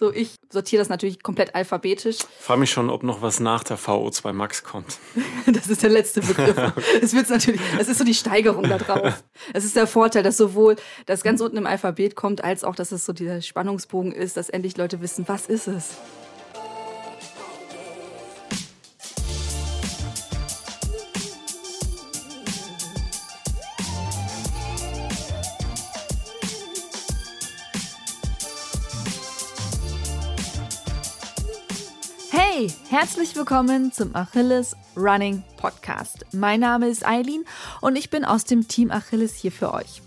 So, ich sortiere das natürlich komplett alphabetisch. Frage mich schon, ob noch was nach der VO2 Max kommt. das ist der letzte Begriff. Es wird natürlich, es ist so die Steigerung da drauf. Es ist der Vorteil, dass sowohl das ganz unten im Alphabet kommt, als auch, dass es so dieser Spannungsbogen ist, dass endlich Leute wissen, was ist es. Hey, herzlich willkommen zum Achilles Running Podcast. Mein Name ist Eileen und ich bin aus dem Team Achilles hier für euch.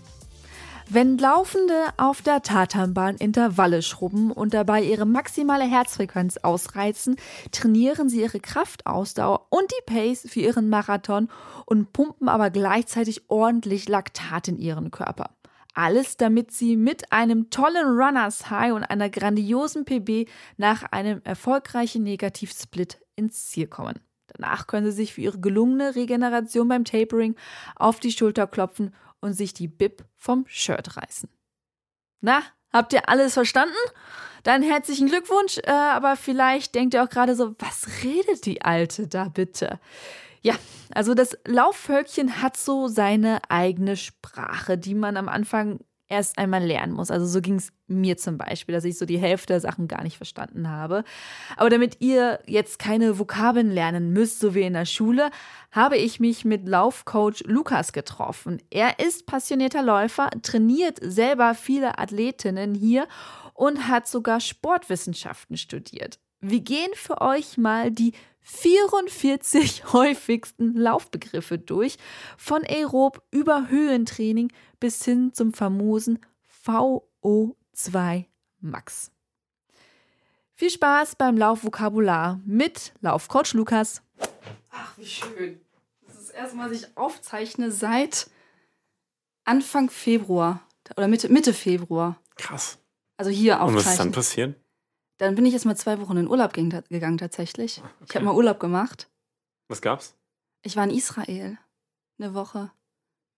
Wenn Laufende auf der Tatanbahn Intervalle schrubben und dabei ihre maximale Herzfrequenz ausreizen, trainieren sie ihre Kraftausdauer und die Pace für ihren Marathon und pumpen aber gleichzeitig ordentlich Laktat in ihren Körper. Alles, damit sie mit einem tollen Runners High und einer grandiosen PB nach einem erfolgreichen Negativsplit ins Ziel kommen. Danach können sie sich für ihre gelungene Regeneration beim Tapering auf die Schulter klopfen und sich die Bib vom Shirt reißen. Na, habt ihr alles verstanden? Dann herzlichen Glückwunsch, äh, aber vielleicht denkt ihr auch gerade so, was redet die Alte da bitte? Ja, also das Laufvölkchen hat so seine eigene Sprache, die man am Anfang erst einmal lernen muss. Also so ging es mir zum Beispiel, dass ich so die Hälfte der Sachen gar nicht verstanden habe. Aber damit ihr jetzt keine Vokabeln lernen müsst, so wie in der Schule, habe ich mich mit Laufcoach Lukas getroffen. Er ist passionierter Läufer, trainiert selber viele Athletinnen hier und hat sogar Sportwissenschaften studiert. Wir gehen für euch mal die 44 häufigsten Laufbegriffe durch, von Aerob über Höhentraining bis hin zum famosen VO2 Max. Viel Spaß beim Laufvokabular mit Laufcoach Lukas. Ach, wie schön. Das ist das erste Mal, dass ich aufzeichne seit Anfang Februar oder Mitte, Mitte Februar. Krass. Also hier aufzeichnen. Und was ist dann passiert? Dann bin ich jetzt mal zwei Wochen in Urlaub gegangen tatsächlich. Okay. Ich habe mal Urlaub gemacht. Was gab's? Ich war in Israel eine Woche.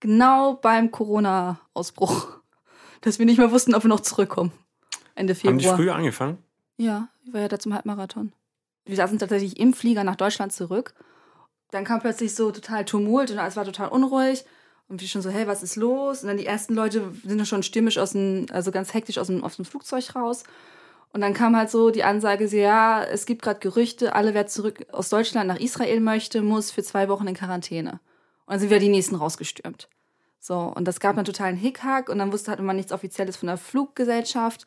Genau beim Corona-Ausbruch. Dass wir nicht mehr wussten, ob wir noch zurückkommen. Ende Februar. Haben die früher angefangen? Ja, ich war ja da zum Halbmarathon. Wir saßen tatsächlich im Flieger nach Deutschland zurück. Dann kam plötzlich so total Tumult und alles war total unruhig. Und wir schon so, hey, was ist los? Und dann die ersten Leute sind schon stürmisch aus dem, also ganz hektisch aus dem, aus dem Flugzeug raus. Und dann kam halt so die Ansage, so, ja, es gibt gerade Gerüchte, alle, wer zurück aus Deutschland nach Israel möchte, muss für zwei Wochen in Quarantäne. Und dann sind wir die nächsten rausgestürmt. So, und das gab einen totalen Hickhack und dann wusste hatte man nichts Offizielles von der Fluggesellschaft.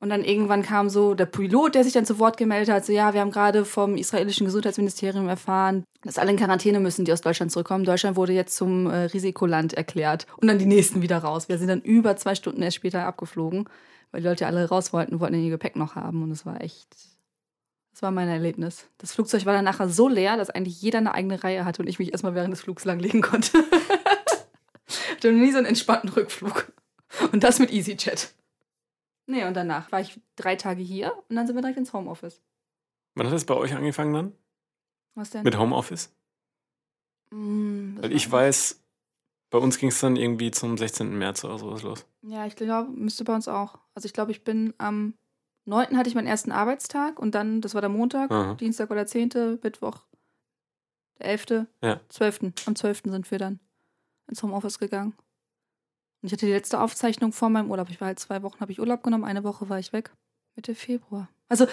Und dann irgendwann kam so der Pilot, der sich dann zu Wort gemeldet hat, so ja, wir haben gerade vom israelischen Gesundheitsministerium erfahren, dass alle in Quarantäne müssen, die aus Deutschland zurückkommen. Deutschland wurde jetzt zum äh, Risikoland erklärt. Und dann die nächsten wieder raus. Wir sind dann über zwei Stunden erst später abgeflogen weil die Leute alle raus wollten, wollten ihr Gepäck noch haben. Und es war echt, das war mein Erlebnis. Das Flugzeug war dann nachher so leer, dass eigentlich jeder eine eigene Reihe hatte und ich mich erstmal während des Flugs langlegen konnte. ich hatte nie so einen entspannten Rückflug. Und das mit EasyJet. Nee, und danach war ich drei Tage hier und dann sind wir direkt ins Homeoffice. Wann hat das bei euch angefangen dann? Was denn? Mit Homeoffice? Mm, Weil ich weiß, bei uns ging es dann irgendwie zum 16. März oder sowas los. Ja, ich glaube, müsste bei uns auch. Also ich glaube, ich bin am 9. hatte ich meinen ersten Arbeitstag und dann, das war der Montag, Aha. Dienstag oder 10., Mittwoch, der 11., Ja. 12. Am 12. sind wir dann ins Homeoffice gegangen. Und ich hatte die letzte Aufzeichnung vor meinem Urlaub. Ich war halt zwei Wochen, habe ich Urlaub genommen, eine Woche war ich weg. Mitte Februar. Also,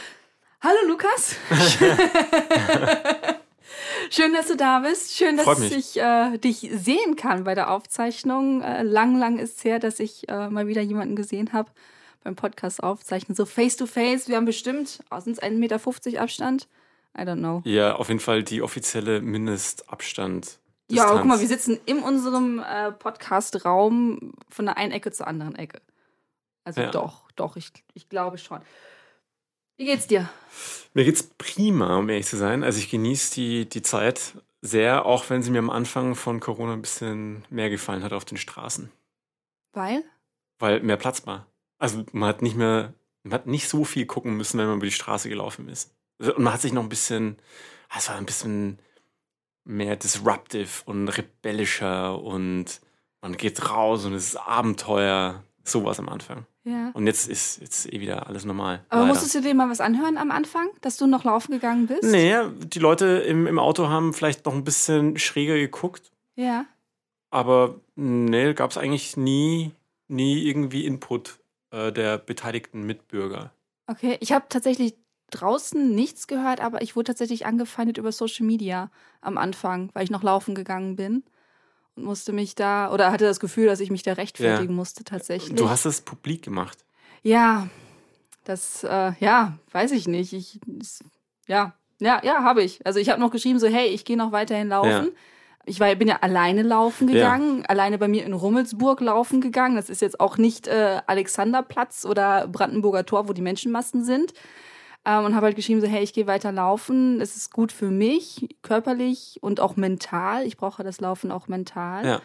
hallo Lukas. Schön, dass du da bist. Schön, dass ich äh, dich sehen kann bei der Aufzeichnung. Äh, lang, lang ist es her, dass ich äh, mal wieder jemanden gesehen habe beim Podcast aufzeichnen. So face to face. Wir haben bestimmt, oh, sind es 1,50 Meter Abstand? I don't know. Ja, auf jeden Fall die offizielle Mindestabstand. Ja, guck mal, wir sitzen in unserem äh, Podcast-Raum von der einen Ecke zur anderen Ecke. Also Ja. doch, doch, ich, ich glaube schon. Wie geht's dir? Mir geht's prima, um ehrlich zu sein. Also ich genieße die, die Zeit sehr, auch wenn sie mir am Anfang von Corona ein bisschen mehr gefallen hat auf den Straßen. Weil? Weil mehr Platz war. Also man hat nicht mehr, man hat nicht so viel gucken müssen, wenn man über die Straße gelaufen ist. Und man hat sich noch ein bisschen, es war ein bisschen mehr disruptive und rebellischer und man geht raus und es ist Abenteuer. Sowas am Anfang. Ja. Und jetzt ist jetzt eh wieder alles normal. Aber leider. musstest du dir mal was anhören am Anfang, dass du noch laufen gegangen bist? Nee, die Leute im, im Auto haben vielleicht noch ein bisschen schräger geguckt, Ja. aber nee, gab es eigentlich nie, nie irgendwie Input äh, der beteiligten Mitbürger. Okay, ich habe tatsächlich draußen nichts gehört, aber ich wurde tatsächlich angefeindet über Social Media am Anfang, weil ich noch laufen gegangen bin und musste mich da oder hatte das Gefühl, dass ich mich da rechtfertigen musste tatsächlich. Du hast es publik gemacht. ja, das äh, ja, weiß ich nicht. Ich es- ja, ja, ja, habe ich. Also ich habe noch geschrieben so, hey, ich gehe noch weiterhin laufen. Ja. Ich war, bin ja alleine laufen Ja. gegangen, alleine bei mir in Rummelsburg laufen gegangen. Das ist jetzt auch nicht äh, Alexanderplatz oder Brandenburger Tor, wo die Menschenmassen sind. Ähm, und habe halt geschrieben, so, hey, ich gehe weiter laufen. Es ist gut für mich, körperlich und auch mental. Ich brauche das Laufen auch mental. Ja,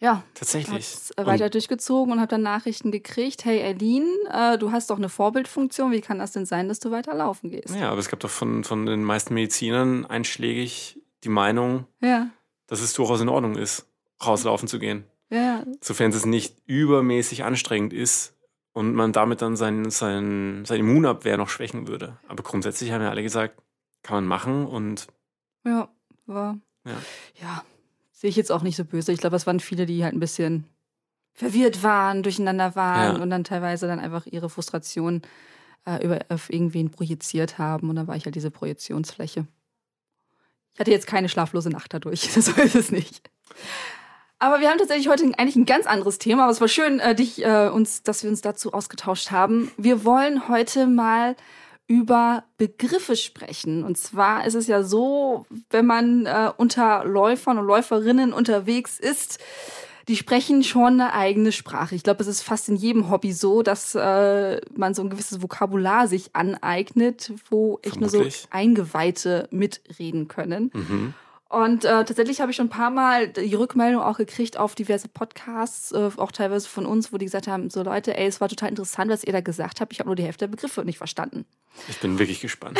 Ja, tatsächlich. äh, weiter durchgezogen und habe dann Nachrichten gekriegt. Hey, Eileen, äh, du hast doch eine Vorbildfunktion. Wie kann das denn sein, dass du weiter laufen gehst? Und, ja, aber es gab doch von, von den meisten Medizinern einschlägig die Meinung, Ja, dass es durchaus in Ordnung ist, rauslaufen zu gehen. ja. Sofern es nicht übermäßig anstrengend ist und man damit dann sein, sein, seine Immunabwehr noch schwächen würde. Aber grundsätzlich haben ja alle gesagt, kann man machen und Ja, war. Ja. Ja, sehe ich jetzt auch nicht so böse. Ich glaube, es waren viele, die halt ein bisschen verwirrt waren, durcheinander waren Ja. und dann teilweise dann einfach ihre Frustration äh, über, auf irgendwen projiziert haben. Und dann war ich halt diese Projektionsfläche. Ich hatte jetzt keine schlaflose Nacht dadurch. So ist es nicht. Aber wir haben tatsächlich heute eigentlich ein ganz anderes Thema. Aber es war schön, äh, dich, äh, uns, dass wir uns dazu ausgetauscht haben. Wir wollen heute mal über Begriffe sprechen. Und zwar ist es ja so, wenn man äh, unter Läufern und Läuferinnen unterwegs ist, die sprechen schon eine eigene Sprache. Ich glaube, es ist fast in jedem Hobby so, dass äh, man so ein gewisses Vokabular sich aneignet, wo echt nur so. Eingeweihte mitreden können. mhm. Und äh, tatsächlich habe ich schon ein paar Mal die Rückmeldung auch gekriegt auf diverse Podcasts, äh, auch teilweise von uns, wo die gesagt haben, so Leute, ey, es war total interessant, was ihr da gesagt habt. Ich habe nur die Hälfte der Begriffe nicht verstanden. ich bin wirklich gespannt.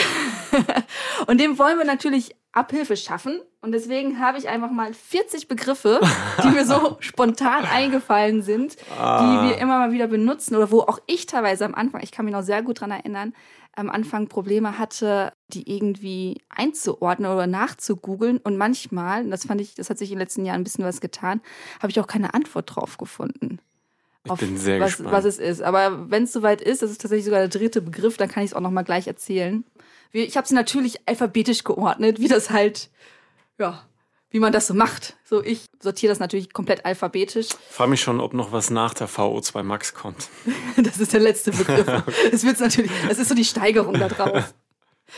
Und dem wollen wir natürlich Abhilfe schaffen. Und deswegen habe ich einfach mal 40 Begriffe, die mir so spontan eingefallen sind, die wir immer mal wieder benutzen oder wo auch ich teilweise am Anfang, ich kann mich noch sehr gut dran erinnern, am Anfang Probleme hatte, die irgendwie einzuordnen oder nachzugoogeln. Und manchmal, das fand ich, das hat sich in den letzten Jahren ein bisschen was getan, habe ich auch keine Antwort drauf gefunden. Ich bin sehr was, gespannt. was es ist. Aber wenn es soweit ist, das ist tatsächlich sogar der dritte Begriff, dann kann ich es auch noch mal gleich erzählen. Ich habe sie natürlich alphabetisch geordnet, wie das halt, ja, wie man das so macht. So, ich sortiere das natürlich komplett alphabetisch. frage mich schon, ob noch was nach der VO2 Max kommt. Das ist der letzte Begriff. Das wird natürlich, das ist so die Steigerung da drauf.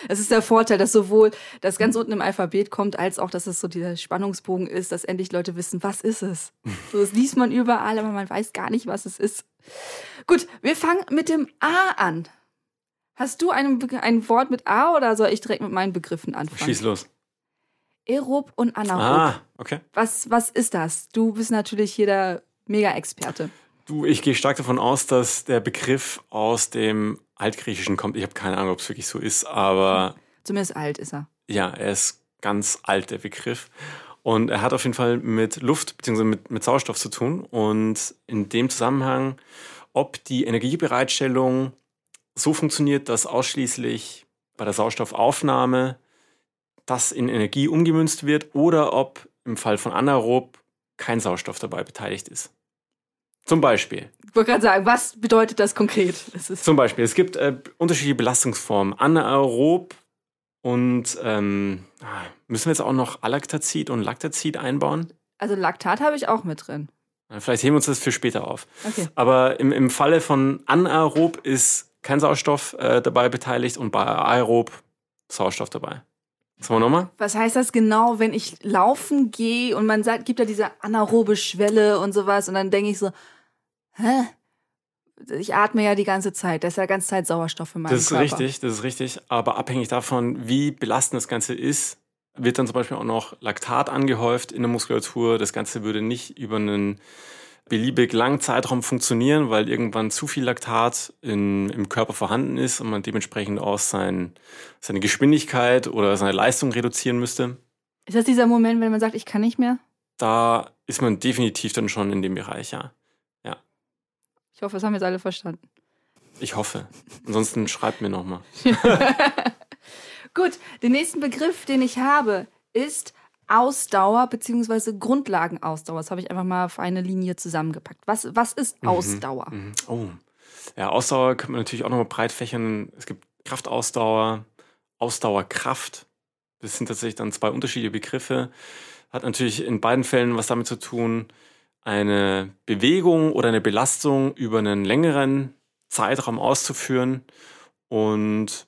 Es ist der Vorteil, dass sowohl das ganz unten im Alphabet kommt, als auch, dass es so dieser Spannungsbogen ist, dass endlich Leute wissen, was ist es. So, das liest man überall, aber man weiß gar nicht, was es ist. Gut, wir fangen mit dem A an. Hast du einen, Be- ein Wort mit A oder soll ich direkt mit meinen Begriffen anfangen? Schieß los. Aerob und Anaerob. Ah, okay. Was, was ist das? Du bist natürlich hier der Mega-Experte. Du, ich gehe stark davon aus, dass der Begriff aus dem Altgriechischen kommt. Ich habe keine Ahnung, ob es wirklich so ist, aber Zumindest alt ist er. ja, er ist ganz alt, der Begriff. Und er hat auf jeden Fall mit Luft bzw. Mit, mit Sauerstoff zu tun. Und in dem Zusammenhang, ob die Energiebereitstellung so funktioniert, dass ausschließlich bei der Sauerstoffaufnahme das in Energie umgemünzt wird oder ob im Fall von anaerob kein Sauerstoff dabei beteiligt ist. Zum Beispiel. Ich wollte gerade sagen, was bedeutet das konkret? Ist Zum Beispiel, es gibt äh, unterschiedliche Belastungsformen. Anaerob und ähm, ah, müssen wir jetzt auch noch Alaktazid und Laktazid einbauen? also Laktat habe ich auch mit drin. Vielleicht heben wir uns das für später auf. Okay. Aber im, im Falle von anaerob ist kein Sauerstoff äh, dabei beteiligt und bei aerob Sauerstoff dabei. Sollen wir nochmal? Was heißt das genau, wenn ich laufen gehe und man sagt, gibt ja diese anaerobe Schwelle und sowas und dann denke ich so, hä? Ich atme ja die ganze Zeit, da ist ja die ganze Zeit Sauerstoff in meinem Das ist Körper. richtig, das ist richtig. Aber abhängig davon, wie belastend das Ganze ist, wird dann zum Beispiel auch noch Laktat angehäuft in der Muskulatur. Das Ganze würde nicht über einen beliebig langen Zeitraum funktionieren, weil irgendwann zu viel Laktat in, im Körper vorhanden ist und man dementsprechend auch sein, seine Geschwindigkeit oder seine Leistung reduzieren müsste. Ist das dieser Moment, wenn man sagt, ich kann nicht mehr? Da ist man definitiv dann schon in dem Bereich, ja. Ich hoffe, das haben jetzt alle verstanden. Ich hoffe. Ansonsten schreibt mir nochmal. Gut, den nächsten Begriff, den ich habe, ist Ausdauer bzw. Grundlagenausdauer. Das habe ich einfach mal auf eine Linie zusammengepackt. Was, was ist Ausdauer? Mhm. Oh. Ja, Ausdauer kann man natürlich auch nochmal breit fächern. Es gibt Kraftausdauer, Ausdauerkraft. Das sind tatsächlich dann zwei unterschiedliche Begriffe. Hat natürlich in beiden Fällen was damit zu tun, eine Bewegung oder eine Belastung über einen längeren Zeitraum auszuführen. Und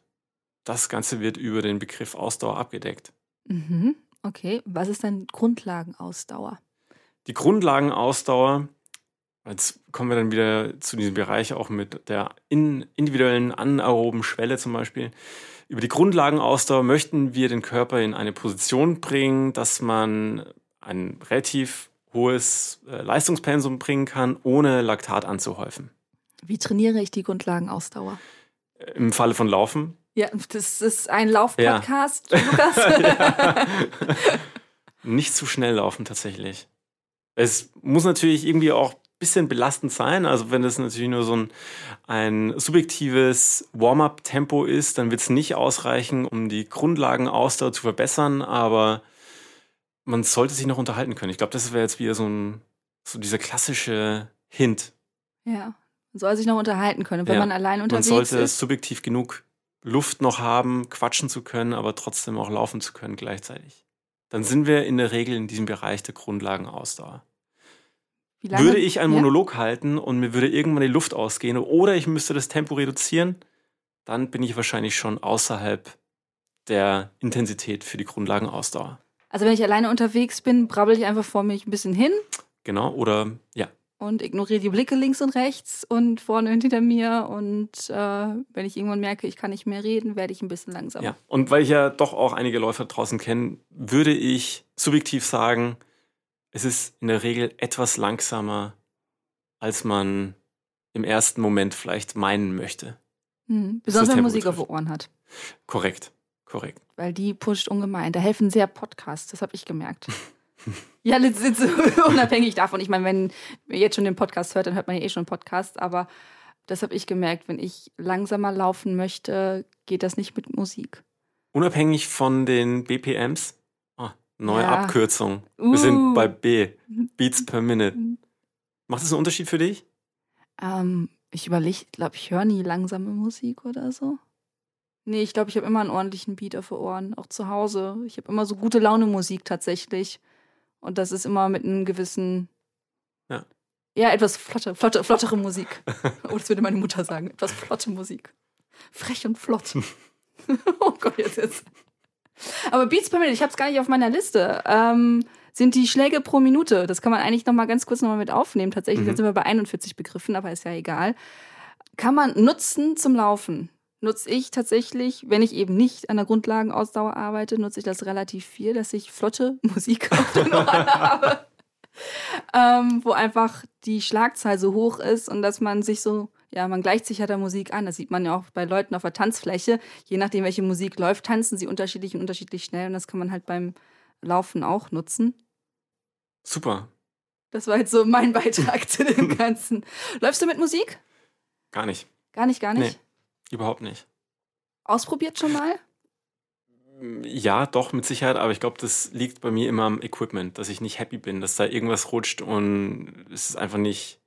das Ganze wird über den Begriff Ausdauer abgedeckt. Mhm. Okay, was ist denn Grundlagenausdauer? Die Grundlagenausdauer, jetzt kommen wir dann wieder zu diesem Bereich auch mit der individuellen anaeroben Schwelle zum Beispiel. Über die Grundlagenausdauer möchten wir den Körper in eine Position bringen, dass man ein relativ hohes äh, Leistungspensum bringen kann, ohne Laktat anzuhäufen. Wie trainiere ich die Grundlagenausdauer? Im Falle von Laufen ja, das ist ein Laufpodcast, ja. Lukas. ja. Nicht zu schnell laufen tatsächlich. Es muss natürlich irgendwie auch ein bisschen belastend sein. Also wenn das natürlich nur so ein, ein subjektives Warm-up-Tempo ist, dann wird es nicht ausreichen, um die Grundlagenausdauer zu verbessern, aber man sollte sich noch unterhalten können. Ich glaube, das wäre jetzt wieder so ein so dieser klassische Hint. Ja, man soll sich noch unterhalten können, wenn ja. man allein unterwegs ist. Man sollte ist. subjektiv genug Luft noch haben, quatschen zu können, aber trotzdem auch laufen zu können gleichzeitig. Dann sind wir in der Regel in diesem Bereich der Grundlagenausdauer. Würde ich einen Monolog ja? halten und mir würde irgendwann die Luft ausgehen oder ich müsste das Tempo reduzieren, dann bin ich wahrscheinlich schon außerhalb der Intensität für die Grundlagenausdauer. Also wenn ich alleine unterwegs bin, brabbel ich einfach vor mich ein bisschen hin. Genau, oder ja, und ignoriere die Blicke links und rechts und vorne und hinter mir. Und äh, wenn ich irgendwann merke, ich kann nicht mehr reden, werde ich ein bisschen langsamer. Ja, und weil ich ja doch auch einige Läufer draußen kenne, würde ich subjektiv sagen, es ist in der Regel etwas langsamer, als man im ersten Moment vielleicht meinen möchte. Mhm. Besonders wenn man Musik auf Ohren hat. Korrekt, korrekt. Weil die pusht ungemein. Da helfen sehr Podcasts, das habe ich gemerkt. Ja, unabhängig davon. Ich meine, wenn ihr jetzt schon den Podcast hört, dann hört man ja eh schon einen Podcast. Aber das habe ich gemerkt. Wenn ich langsamer laufen möchte, geht das nicht mit Musik. Unabhängig von den BPMs? Oh, neue ja. Abkürzung. Uh. Wir sind uh. bei B. Beats per Minute. Macht das einen Unterschied für dich? Ähm, ich überlege, ich glaube, ich höre nie langsame Musik oder so. Nee, ich glaube, ich habe immer einen ordentlichen Beat auf den Ohren, auch zu Hause. Ich habe immer so gute Laune Musik tatsächlich. Und das ist immer mit einem gewissen, ja, ja etwas flotte, flotte, flottere Musik. oh, das würde meine Mutter sagen. Etwas flotte Musik. Frech und flott. oh Gott, jetzt, jetzt. Aber Beats per Minute, ich habe es gar nicht auf meiner Liste. Ähm, sind die Schläge pro Minute. Das kann man eigentlich noch mal ganz kurz noch mal mit aufnehmen. Tatsächlich mhm. sind wir bei 41 Begriffen, aber ist ja egal. Kann man nutzen zum Laufen nutze ich tatsächlich, wenn ich eben nicht an der Grundlagenausdauer arbeite, nutze ich das relativ viel, dass ich flotte Musik auf den Ohren habe. ähm, wo einfach die Schlagzahl so hoch ist und dass man sich so, ja, man gleicht sich ja der Musik an. Das sieht man ja auch bei Leuten auf der Tanzfläche. Je nachdem, welche Musik läuft, tanzen sie unterschiedlich und unterschiedlich schnell und das kann man halt beim Laufen auch nutzen. Super. Das war jetzt so mein Beitrag zu dem Ganzen. Läufst du mit Musik? Gar nicht. Gar nicht, gar nicht? Nee. Überhaupt nicht. Ausprobiert schon mal? Ja, doch, mit Sicherheit, aber ich glaube, das liegt bei mir immer am Equipment, dass ich nicht happy bin, dass da irgendwas rutscht und es ist einfach nicht,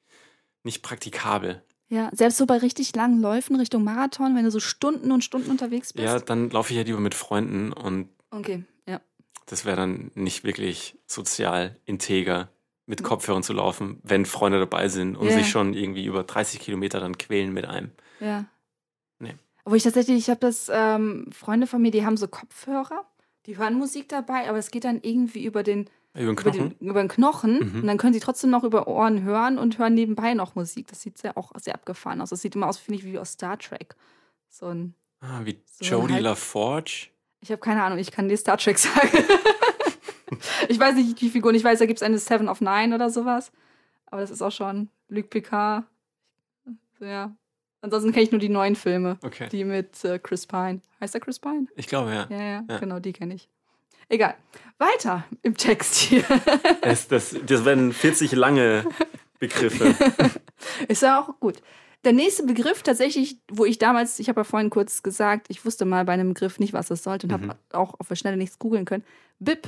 nicht praktikabel. Ja, selbst so bei richtig langen Läufen Richtung Marathon, wenn du so Stunden und Stunden unterwegs bist. Ja, dann laufe ich ja lieber mit Freunden und. Okay, ja. Das wäre dann nicht wirklich sozial integer, mit Kopfhörern zu laufen, wenn Freunde dabei sind und yeah. sich schon irgendwie über 30 Kilometer dann quälen mit einem. Ja. Wo ich tatsächlich, ich habe das, ähm, Freunde von mir, die haben so Kopfhörer, die hören Musik dabei, aber es geht dann irgendwie über den, über den Knochen, über den, über den Knochen mhm. und dann können sie trotzdem noch über Ohren hören und hören nebenbei noch Musik. Das sieht sehr, auch sehr abgefahren aus. Das sieht immer aus, finde ich, wie aus Star Trek. So ein. Ah, wie so Jodie halt, LaForge? Ich habe keine Ahnung, ich kann dir Star Trek sagen. ich weiß nicht, wie Figuren. Ich weiß, da gibt es eine Seven of Nine oder sowas. Aber das ist auch schon Luc Picard. Ja, Ansonsten kenne ich nur die neuen Filme. Okay. Die mit äh, Chris Pine. Heißt er Chris Pine? Ich glaube, ja. Ja, ja, ja. genau, die kenne ich. Egal. Weiter im Text hier. das, das, das werden 40 lange Begriffe. Ist ja auch gut. Der nächste Begriff tatsächlich, wo ich damals, ich habe ja vorhin kurz gesagt, ich wusste mal bei einem Begriff nicht, was das sollte und Mhm. habe auch auf der Schnelle nichts googeln können. BIP.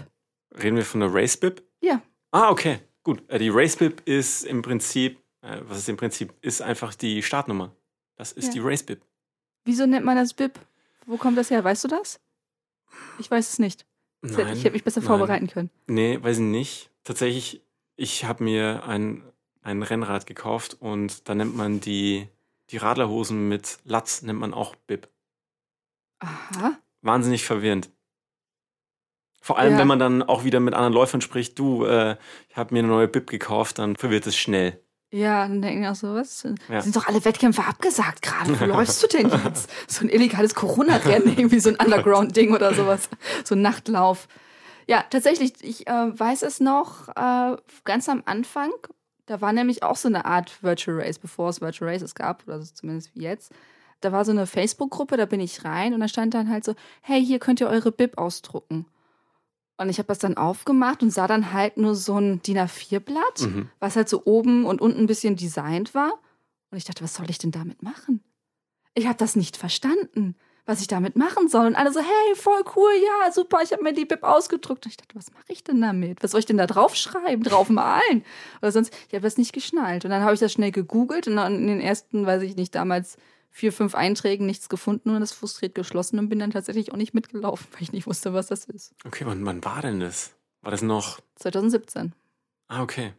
Reden wir von der Race Bib? Ja. Ah, okay. Gut. Äh, Die Race Bib ist im Prinzip, äh, was ist im Prinzip, ist einfach die Startnummer. Das ist Ja. die Race Bib. Wieso nennt man das BIP? Wo kommt das her? Weißt du das? Ich weiß es nicht. Nein, ich hätte mich besser nein. vorbereiten können. Nee, weiß ich nicht. Tatsächlich, ich habe mir ein, ein Rennrad gekauft und da nennt man die, die Radlerhosen mit Latz, nennt man auch Bib. Aha. Wahnsinnig verwirrend. Vor allem, Ja. wenn man dann auch wieder mit anderen Läufern spricht, du, äh, ich habe mir eine neue Bib gekauft, dann verwirrt es schnell. Ja, dann denken auch so, was? Ja. Sind doch alle Wettkämpfe abgesagt gerade. Wo läufst du denn jetzt? So ein illegales Corona-Rennen, irgendwie so ein Underground-Ding oder sowas. So ein Nachtlauf. Ja, tatsächlich, ich äh, weiß es noch äh, ganz am Anfang. Da war nämlich auch so eine Art Virtual Race, bevor es Virtual Races gab, oder so zumindest wie jetzt. Da war so eine Facebook-Gruppe, da bin ich rein und da stand dann halt so, hey, hier könnt ihr eure Bib ausdrucken. Und ich habe das dann aufgemacht und sah dann halt nur so ein DIN A4-Blatt Mhm. was halt so oben und unten ein bisschen designt war. Und ich dachte, was soll ich denn damit machen? Ich habe das nicht verstanden, was ich damit machen soll. Und alle so, hey, voll cool, ja, super, ich habe mir die Bib ausgedruckt. Und ich dachte, was mache ich denn damit? Was soll ich denn da draufschreiben, drauf malen? Oder sonst, ich habe das nicht geschnallt. Und dann habe ich das schnell gegoogelt und dann in den ersten, weiß ich nicht, damals vier, fünf Einträgen nichts gefunden und das frustriert geschlossen und bin dann tatsächlich auch nicht mitgelaufen, weil ich nicht wusste, was das ist. Okay, wann, wann war denn das? War das noch? 2017. Ah, okay.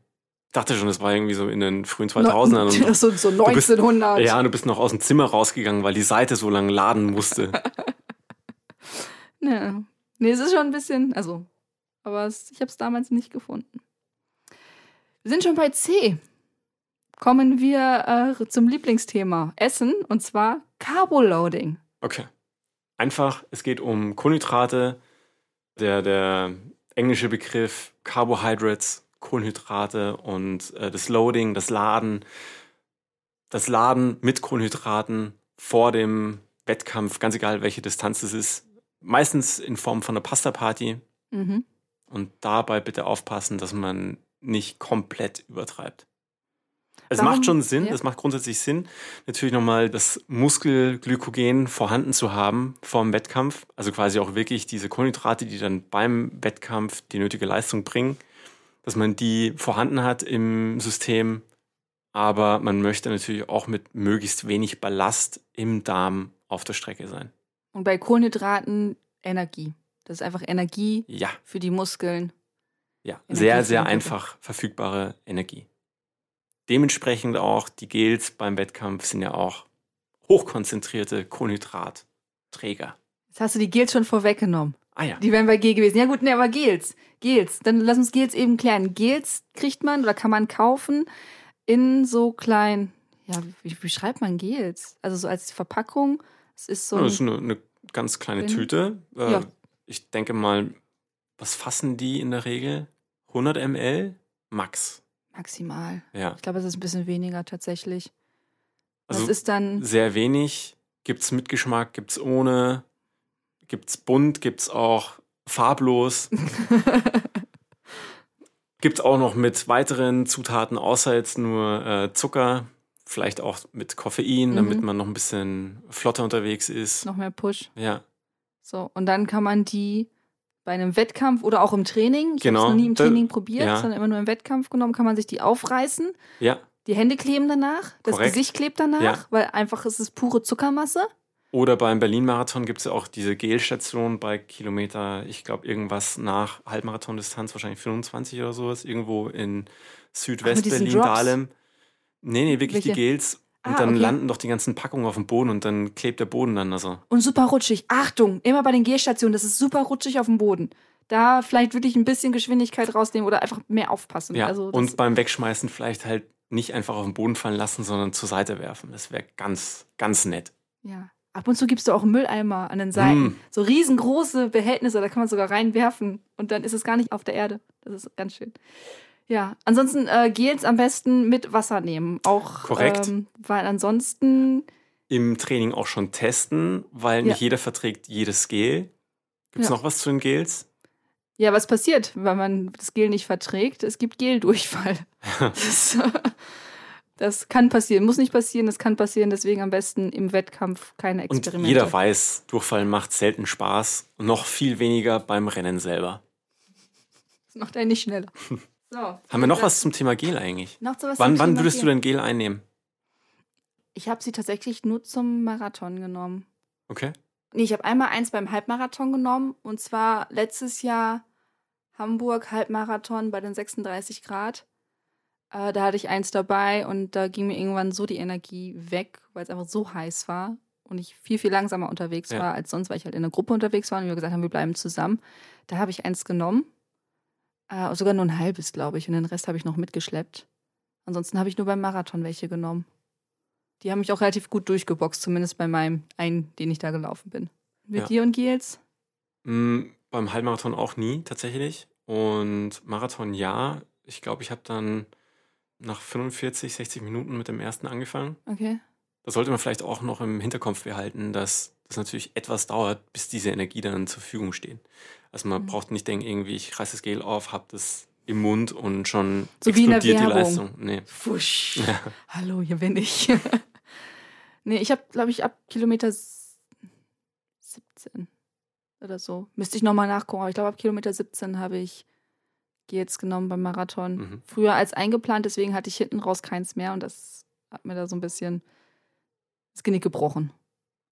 Ich dachte schon, das war irgendwie so in den frühen 2000ern. Und, so, so bist- 1900. ja, und du bist noch aus dem Zimmer rausgegangen, weil die Seite so lange laden musste. Nee. nee, es ist schon ein bisschen, also, aber es, ich habe es damals nicht gefunden. Wir sind schon bei C. Kommen wir äh, zum Lieblingsthema Essen und zwar Carboloading. Okay. Einfach, es geht um Kohlenhydrate. Der, der englische Begriff Carbohydrates, Kohlenhydrate und äh, das Loading, das Laden. Das Laden mit Kohlenhydraten vor dem Wettkampf, ganz egal welche Distanz es ist. Meistens in Form von einer Pasta-Party. Mhm. Und dabei bitte aufpassen, dass man nicht komplett übertreibt. Es Warum- macht schon Sinn, ja. es macht grundsätzlich Sinn, natürlich nochmal das Muskelglykogen vorhanden zu haben vor dem Wettkampf. Also quasi auch wirklich diese Kohlenhydrate, die dann beim Wettkampf die nötige Leistung bringen, dass man die vorhanden hat im System. Aber man möchte natürlich auch mit möglichst wenig Ballast im Darm auf der Strecke sein. Und bei Kohlenhydraten Energie. Das ist einfach Energie Ja, für die Muskeln. Ja, Energie sehr, sehr einfach verfügbare Energie. Dementsprechend auch die Gels beim Wettkampf sind ja auch hochkonzentrierte Kohlenhydratträger. Jetzt hast du die Gels schon vorweggenommen. Ah ja. Die wären bei G gewesen. Ja gut, ne, aber Gels. Gels. Dann lass uns Gels eben klären. Gels kriegt man oder kann man kaufen in so klein, ja, wie, wie schreibt man Gels? Also so als Verpackung. Es ist so das ist ein, eine, eine ganz kleine Kleine- Tüte. Äh, Ja. Ich denke mal, was fassen die in der Regel? 100 ml? Max. Maximal. Ja. Ich glaube, es ist ein bisschen weniger tatsächlich. Also das ist dann, sehr wenig. Gibt's mit Geschmack, gibt's ohne, gibt's bunt, gibt's auch farblos. Gibt's auch noch mit weiteren Zutaten außer jetzt nur äh, Zucker, vielleicht auch mit Koffein, Mhm. damit man noch ein bisschen flotter unterwegs ist. noch mehr Push. Ja, So, und dann kann man die bei einem Wettkampf oder auch im Training, ich Genau, habe es noch nie im Training probiert, ja. sondern immer nur im Wettkampf genommen, kann man sich die aufreißen. ja. Die Hände kleben danach, das Korrekt. Gesicht klebt danach, Ja. weil einfach ist es pure Zuckermasse. Oder beim Berlin-Marathon gibt es ja auch diese Gelstation bei Kilometer, ich glaube, irgendwas nach Halbmarathon-Distanz, wahrscheinlich 25 oder sowas, irgendwo in Südwest-Berlin? Dahlem. Nee, nee, wirklich Welche? die Gels. Und Ah, dann okay. landen doch die ganzen Packungen auf dem Boden und dann klebt der Boden dann also. Und super rutschig. Achtung, immer bei den Gehstationen, das ist super rutschig auf dem Boden. Da vielleicht wirklich ein bisschen Geschwindigkeit rausnehmen oder einfach mehr aufpassen. Ja, also und beim Wegschmeißen vielleicht halt nicht einfach auf den Boden fallen lassen, sondern zur Seite werfen. Das wäre ganz, ganz nett. ja. Ab und zu gibst du auch Mülleimer an den Seiten. Mm. So riesengroße Behältnisse, da kann man sogar reinwerfen und dann ist es gar nicht auf der Erde. Das ist ganz schön. Ja, ansonsten äh, Gels am besten mit Wasser nehmen. Auch Korrekt. Ähm, weil ansonsten Im Training auch schon testen, weil Ja. nicht jeder verträgt jedes Gel. Gibt es Ja. noch was zu den Gels? Ja, was passiert, wenn man das Gel nicht verträgt? Es gibt Geldurchfall. das, das kann passieren, muss nicht passieren, das kann passieren. Deswegen am besten im Wettkampf keine Experimente. Und jeder weiß, Durchfall macht selten Spaß noch viel weniger beim Rennen selber. Das macht einen nicht schneller. So, Haben wir noch was zum Thema Gel eigentlich? Noch zu was Wann, wann würdest Gel? du denn Gel einnehmen? Ich habe sie tatsächlich nur zum Marathon genommen. Okay. Nee, ich habe einmal eins beim Halbmarathon genommen und zwar letztes Jahr Hamburg Halbmarathon bei den 36 Grad. Äh, da hatte ich eins dabei und da ging mir irgendwann so die Energie weg, weil es einfach so heiß war und ich viel, viel langsamer unterwegs Ja. war als sonst, weil ich halt in einer Gruppe unterwegs war und wir gesagt haben, wir bleiben zusammen. Da habe ich eins genommen. Äh, sogar nur ein halbes, glaube ich. Und den Rest habe ich noch mitgeschleppt. Ansonsten habe ich nur beim Marathon welche genommen. Die haben mich auch relativ gut durchgeboxt, zumindest bei meinem einen, den ich da gelaufen bin. Mit Ja. dir und Gils? Mm, beim Halbmarathon auch nie, tatsächlich. Und Marathon ja. Ich glaube, ich habe dann nach 45, 60 Minuten mit dem ersten angefangen. Okay. Da sollte man vielleicht auch noch im Hinterkopf behalten, dass das natürlich etwas dauert, bis diese Energie dann zur Verfügung steht. Also man Mhm. braucht nicht denken, irgendwie, ich reiße das Gel auf, habe das im Mund und schon So explodiert die. Leistung. Nee. Fusch. Ja. Hallo, hier bin ich. nee, ich habe, glaube ich, ab Kilometer s- 17 oder so. Müsste ich nochmal nachgucken, aber ich glaube, ab Kilometer 17 habe ich Gels genommen beim Marathon. Mhm. Früher als eingeplant, deswegen hatte ich hinten raus keins mehr und das hat mir da so ein bisschen das Genick gebrochen.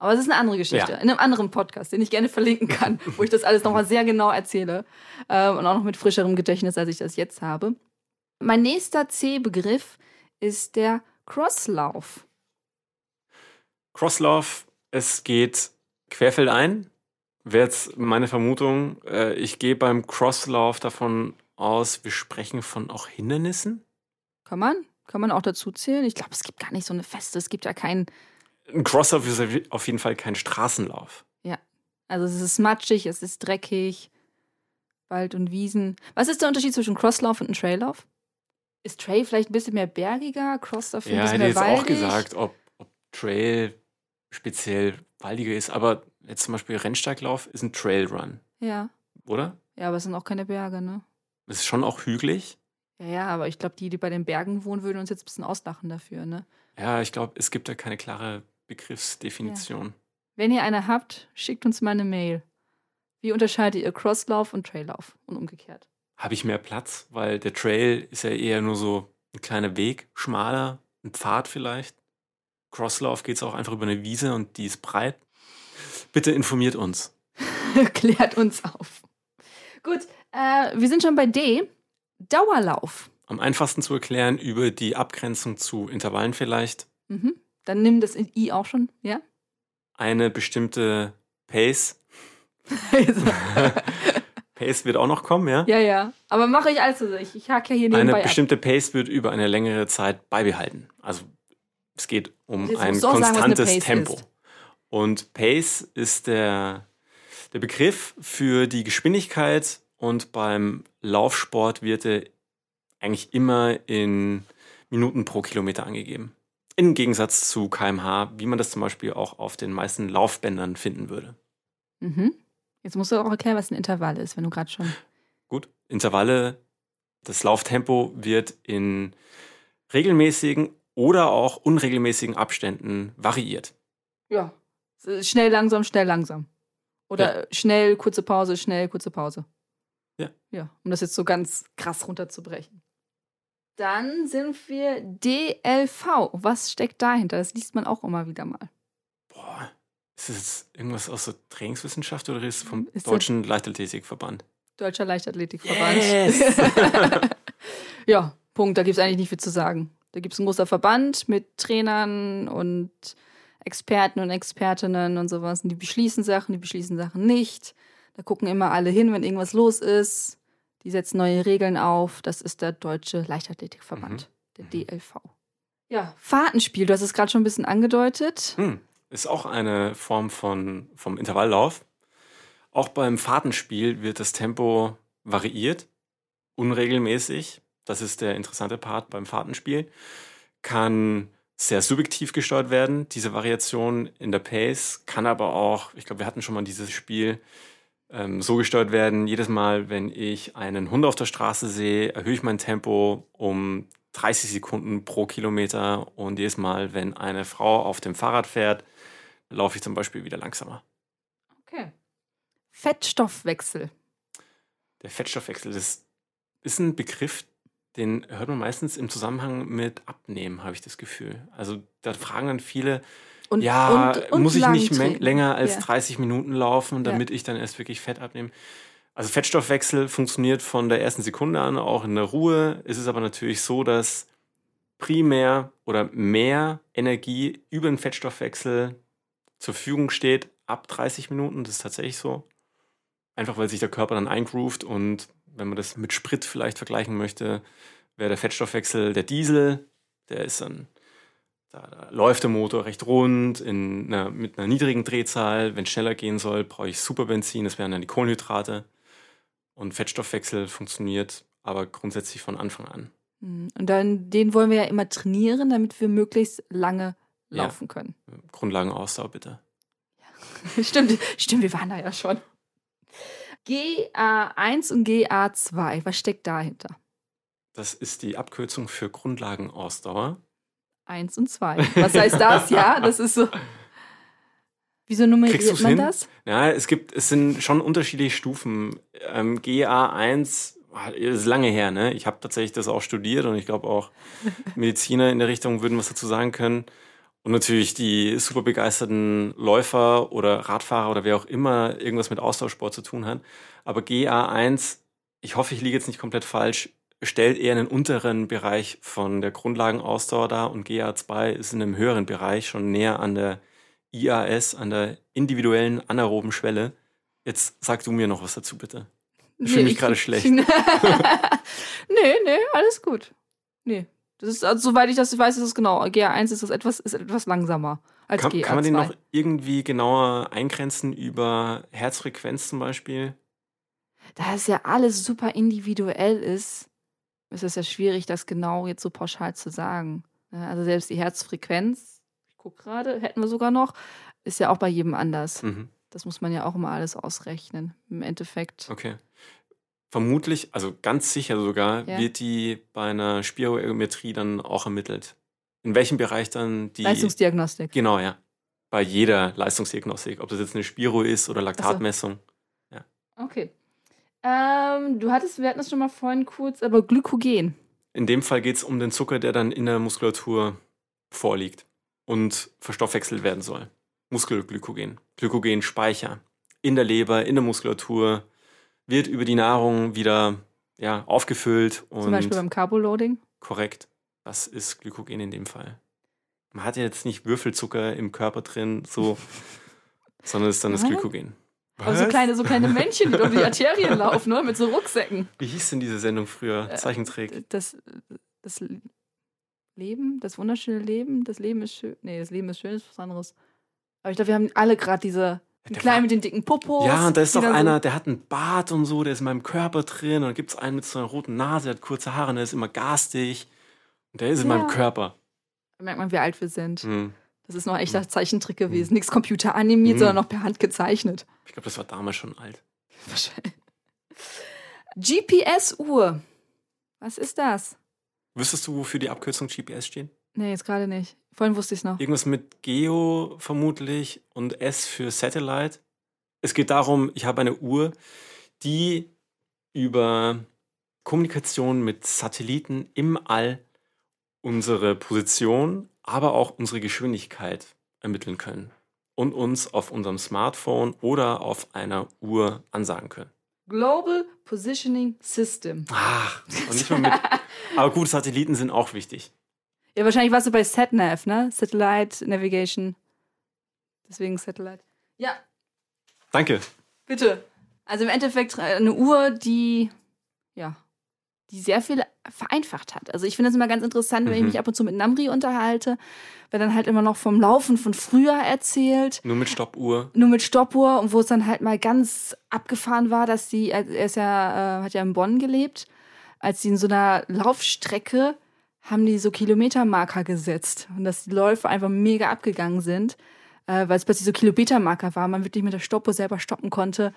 Aber es ist eine andere Geschichte, Ja. in einem anderen Podcast, den ich gerne verlinken kann, wo ich das alles nochmal sehr genau erzähle ähm, und auch noch mit frischerem Gedächtnis, als ich das jetzt habe. Mein nächster C-Begriff ist der Crosslauf. Crosslauf, es geht querfeldein. Wäre jetzt meine Vermutung. Äh, ich gehe beim Crosslauf davon aus, wir sprechen von auch Hindernissen. Kann man? Kann man auch dazu zählen? Ich glaube, es gibt gar nicht so eine feste. Es gibt ja keinen. Ein Crosslauf ist auf jeden Fall kein Straßenlauf. Also, es ist matschig, es ist dreckig. Wald und Wiesen. Was ist der Unterschied zwischen Crosslauf und einem Traillauf? Ist Trail vielleicht ein bisschen mehr bergiger? Cross dafür ein Ja, bisschen hätte mehr jetzt waldig? auch gesagt, ob, ob Trail speziell waldiger ist, aber jetzt zum Beispiel Rennsteiglauf ist ein Trailrun, Ja. oder? Ja, aber es sind auch keine Berge, ne? Es ist schon auch hügelig. Ja, ja, aber ich glaube, die, die bei den Bergen wohnen, würden uns jetzt ein bisschen auslachen dafür, ne? Ja, ich glaube, es gibt da keine klare Begriffsdefinition. Wenn ihr eine habt, schickt uns mal eine Mail. Wie unterscheidet ihr Crosslauf und Traillauf und umgekehrt? Habe ich mehr Platz, weil der Trail ist ja eher nur so ein kleiner Weg, schmaler, ein Pfad vielleicht. Crosslauf geht es auch einfach über eine Wiese und die ist breit. Bitte informiert uns. Klärt uns auf. Gut, äh, wir sind schon bei D. Dauerlauf. Am einfachsten zu erklären über die Abgrenzung zu Intervallen vielleicht. Mhm. Dann nimm das I auch schon, ja? Eine bestimmte Pace. Pace wird auch noch kommen, ja? ja, ja. Aber mache ich also ich, ich hake ja hier Eine nebenbei ab. bestimmte Pace wird über eine längere Zeit beibehalten. Also es geht um Jetzt ein sagen, was eine konstantes Pace Tempo. ist. Und Pace ist der, der Begriff für die Geschwindigkeit und beim Laufsport wird er eigentlich immer in Minuten pro Kilometer angegeben. Im Gegensatz zu kmh, wie man das zum Beispiel auch auf den meisten Laufbändern finden würde. Mhm. Jetzt musst du auch erklären, was ein Intervall ist, wenn du gerade schon. Gut, Intervalle, das Lauftempo wird in regelmäßigen oder auch unregelmäßigen Abständen variiert. Ja. Schnell, langsam, schnell, langsam. Oder schnell, kurze Pause, schnell, kurze Pause. Ja. Ja, um das jetzt so ganz krass runterzubrechen. Dann sind wir DLV. Was steckt dahinter? Das liest man auch immer wieder mal. Boah, ist das jetzt irgendwas aus der Trainingswissenschaft oder ist es vom Ist Deutschen Leichtathletikverband? Deutscher Leichtathletikverband. Yes! ja, Punkt. Da gibt es eigentlich nicht viel zu sagen. Da gibt es einen großer Verband mit Trainern und Experten und Expertinnen und sowas. Und die beschließen Sachen, die beschließen Sachen nicht. Da gucken immer alle hin, wenn irgendwas los ist. Die setzen neue Regeln auf. Das ist der Deutsche Leichtathletikverband, der DLV. Ja, Fahrtenspiel, du hast es gerade schon ein bisschen angedeutet. Hm, ist auch eine Form von, vom Intervalllauf. Auch beim Fahrtenspiel wird das Tempo variiert, unregelmäßig. Das ist der interessante Part beim Fahrtenspiel. Kann sehr subjektiv gesteuert werden, diese Variation in der Pace. Kann aber auch, ich glaube, wir hatten schon mal dieses Spiel, ähm, so gesteuert werden. Jedes Mal, wenn ich einen Hund auf der Straße sehe, erhöhe ich mein Tempo um 30 Sekunden pro Kilometer. Und jedes Mal, wenn eine Frau auf dem Fahrrad fährt, laufe ich zum Beispiel wieder langsamer. Okay. Fettstoffwechsel. Der Fettstoffwechsel, das ist ein Begriff, den hört man meistens im Zusammenhang mit Abnehmen, habe ich das Gefühl. Also da fragen dann viele, und, ja, und, und muss ich nicht länger als ja. 30 Minuten laufen, damit ja. ich dann erst wirklich Fett abnehme. Also Fettstoffwechsel funktioniert von der ersten Sekunde an, auch in der Ruhe. Es ist aber natürlich so, dass primär oder mehr Energie über den Fettstoffwechsel zur Verfügung steht ab 30 Minuten. Das ist tatsächlich so. Einfach weil sich der Körper dann eingroovt und wenn man das mit Sprit vielleicht vergleichen möchte, wäre der Fettstoffwechsel der Diesel. Der ist dann, da, läuft der Motor recht rund in einer, mit einer niedrigen Drehzahl. Wenn es schneller gehen soll, brauche ich Superbenzin, das wären dann die Kohlenhydrate. Und Fettstoffwechsel funktioniert aber grundsätzlich von Anfang an. Mhm. Und dann, den wollen wir ja immer trainieren, damit wir möglichst lange laufen ja. können. Grundlagenausdauer bitte. Ja. stimmt, stimmt, wir waren da ja schon. GA1 und GA2, was steckt dahinter? Das ist die Abkürzung für Grundlagenausdauer. Eins und zwei. Was heißt das? ja, das ist so. Wieso nummeriert man hin? das? Ja, es gibt, es sind schon unterschiedliche Stufen. Ähm, GA1 ah, ist lange her, ne? Ich habe tatsächlich das auch studiert und ich glaube auch Mediziner in der Richtung würden was dazu sagen können. Und natürlich die super begeisterten Läufer oder Radfahrer oder wer auch immer irgendwas mit Austauschsport zu tun hat. Aber GA1, ich hoffe, ich liege jetzt nicht komplett falsch, stellt eher einen unteren Bereich von der Grundlagenausdauer dar und GA2 ist in einem höheren Bereich schon näher an der IAS, an der individuellen anaeroben Schwelle. Jetzt sag du mir noch was dazu, bitte. Ich nee, fühle mich gerade schlecht. nee, nee, alles gut. Nee, das ist, also, soweit ich das weiß, ist es genau. GA1 ist das etwas, ist etwas langsamer als kann, GA2. Kann man den noch irgendwie genauer eingrenzen über Herzfrequenz zum Beispiel? Da es ja alles super individuell ist, ist es ja schwierig, das genau jetzt so pauschal zu sagen. Also selbst die Herzfrequenz, ich gucke gerade, hätten wir sogar noch, ist ja auch bei jedem anders. Mhm. Das muss man ja auch immer alles ausrechnen, im Endeffekt. Okay vermutlich, also ganz sicher sogar, ja. wird die bei einer Spiroergometrie dann auch ermittelt. In welchem Bereich dann die. Leistungsdiagnostik. Genau, ja. Bei jeder Leistungsdiagnostik, ob das jetzt eine Spiro ist oder Laktatmessung. So. Ja. Okay. Ähm, du hattest, wir hatten das schon mal vorhin kurz, aber Glykogen. In dem Fall geht es um den Zucker, der dann in der Muskulatur vorliegt und verstoffwechselt werden soll. Muskelglykogen. Glykogenspeicher. In der Leber, in der Muskulatur, wird über die Nahrung wieder ja, aufgefüllt. Und Zum Beispiel beim Carboloading? Korrekt. Das ist Glykogen in dem Fall. Man hat ja jetzt nicht Würfelzucker im Körper drin, so, sondern es ist dann das Glykogen. Aber so kleine, so kleine Männchen, die durch die Arterien laufen, ne? mit so Rucksäcken. Wie hieß denn diese Sendung früher? Äh, Zeichentrick. Das, das Leben, das wunderschöne Leben, das Leben ist schön. Nee, das Leben ist schön, ist was anderes. Aber ich glaube, wir haben alle gerade diese ein Klein mit den dicken Popos. Ja, und da ist doch einer, so der hat einen Bart und so, der ist in meinem Körper drin. Und dann gibt es einen mit so einer roten Nase, der hat kurze Haare und der ist immer garstig. Und der ist ja. in meinem Körper. Da merkt man, wie alt wir sind. Mhm. Das ist noch ein echter hm. Zeichentrick gewesen. Mhm. Nichts computeranimiert, mhm. sondern noch per Hand gezeichnet. Ich glaube, das war damals schon alt. Wahrscheinlich. GPS-Uhr. Was ist das? Wüsstest du, wofür die Abkürzung GPS steht? Nee, jetzt gerade nicht. Vorhin wusste ich es noch. Irgendwas mit Geo vermutlich und S für Satellite. Es geht darum, ich habe eine Uhr, die über Kommunikation mit Satelliten im All unsere Position, aber auch unsere Geschwindigkeit ermitteln können und uns auf unserem Smartphone oder auf einer Uhr ansagen können. Global Positioning System. Ach, und nicht mal mit. aber gut, Satelliten sind auch wichtig. Ja, wahrscheinlich warst du bei SatNav, ne? Satellite Navigation. Deswegen Satellite. Ja. Danke. Bitte. Also im Endeffekt eine Uhr, die, ja, die sehr viel vereinfacht hat. Also ich finde es immer ganz interessant, wenn mhm. ich mich ab und zu mit Namri unterhalte, weil dann halt immer noch vom Laufen von früher erzählt. Nur mit Stoppuhr. Nur mit Stoppuhr und wo es dann halt mal ganz abgefahren war, dass sie, er ist ja, äh, hat ja in Bonn gelebt, als sie in so einer Laufstrecke haben die so Kilometermarker gesetzt und dass die Läufe einfach mega abgegangen sind, äh, weil es plötzlich so Kilometermarker war, man wirklich mit der Stoppuhr selber stoppen konnte,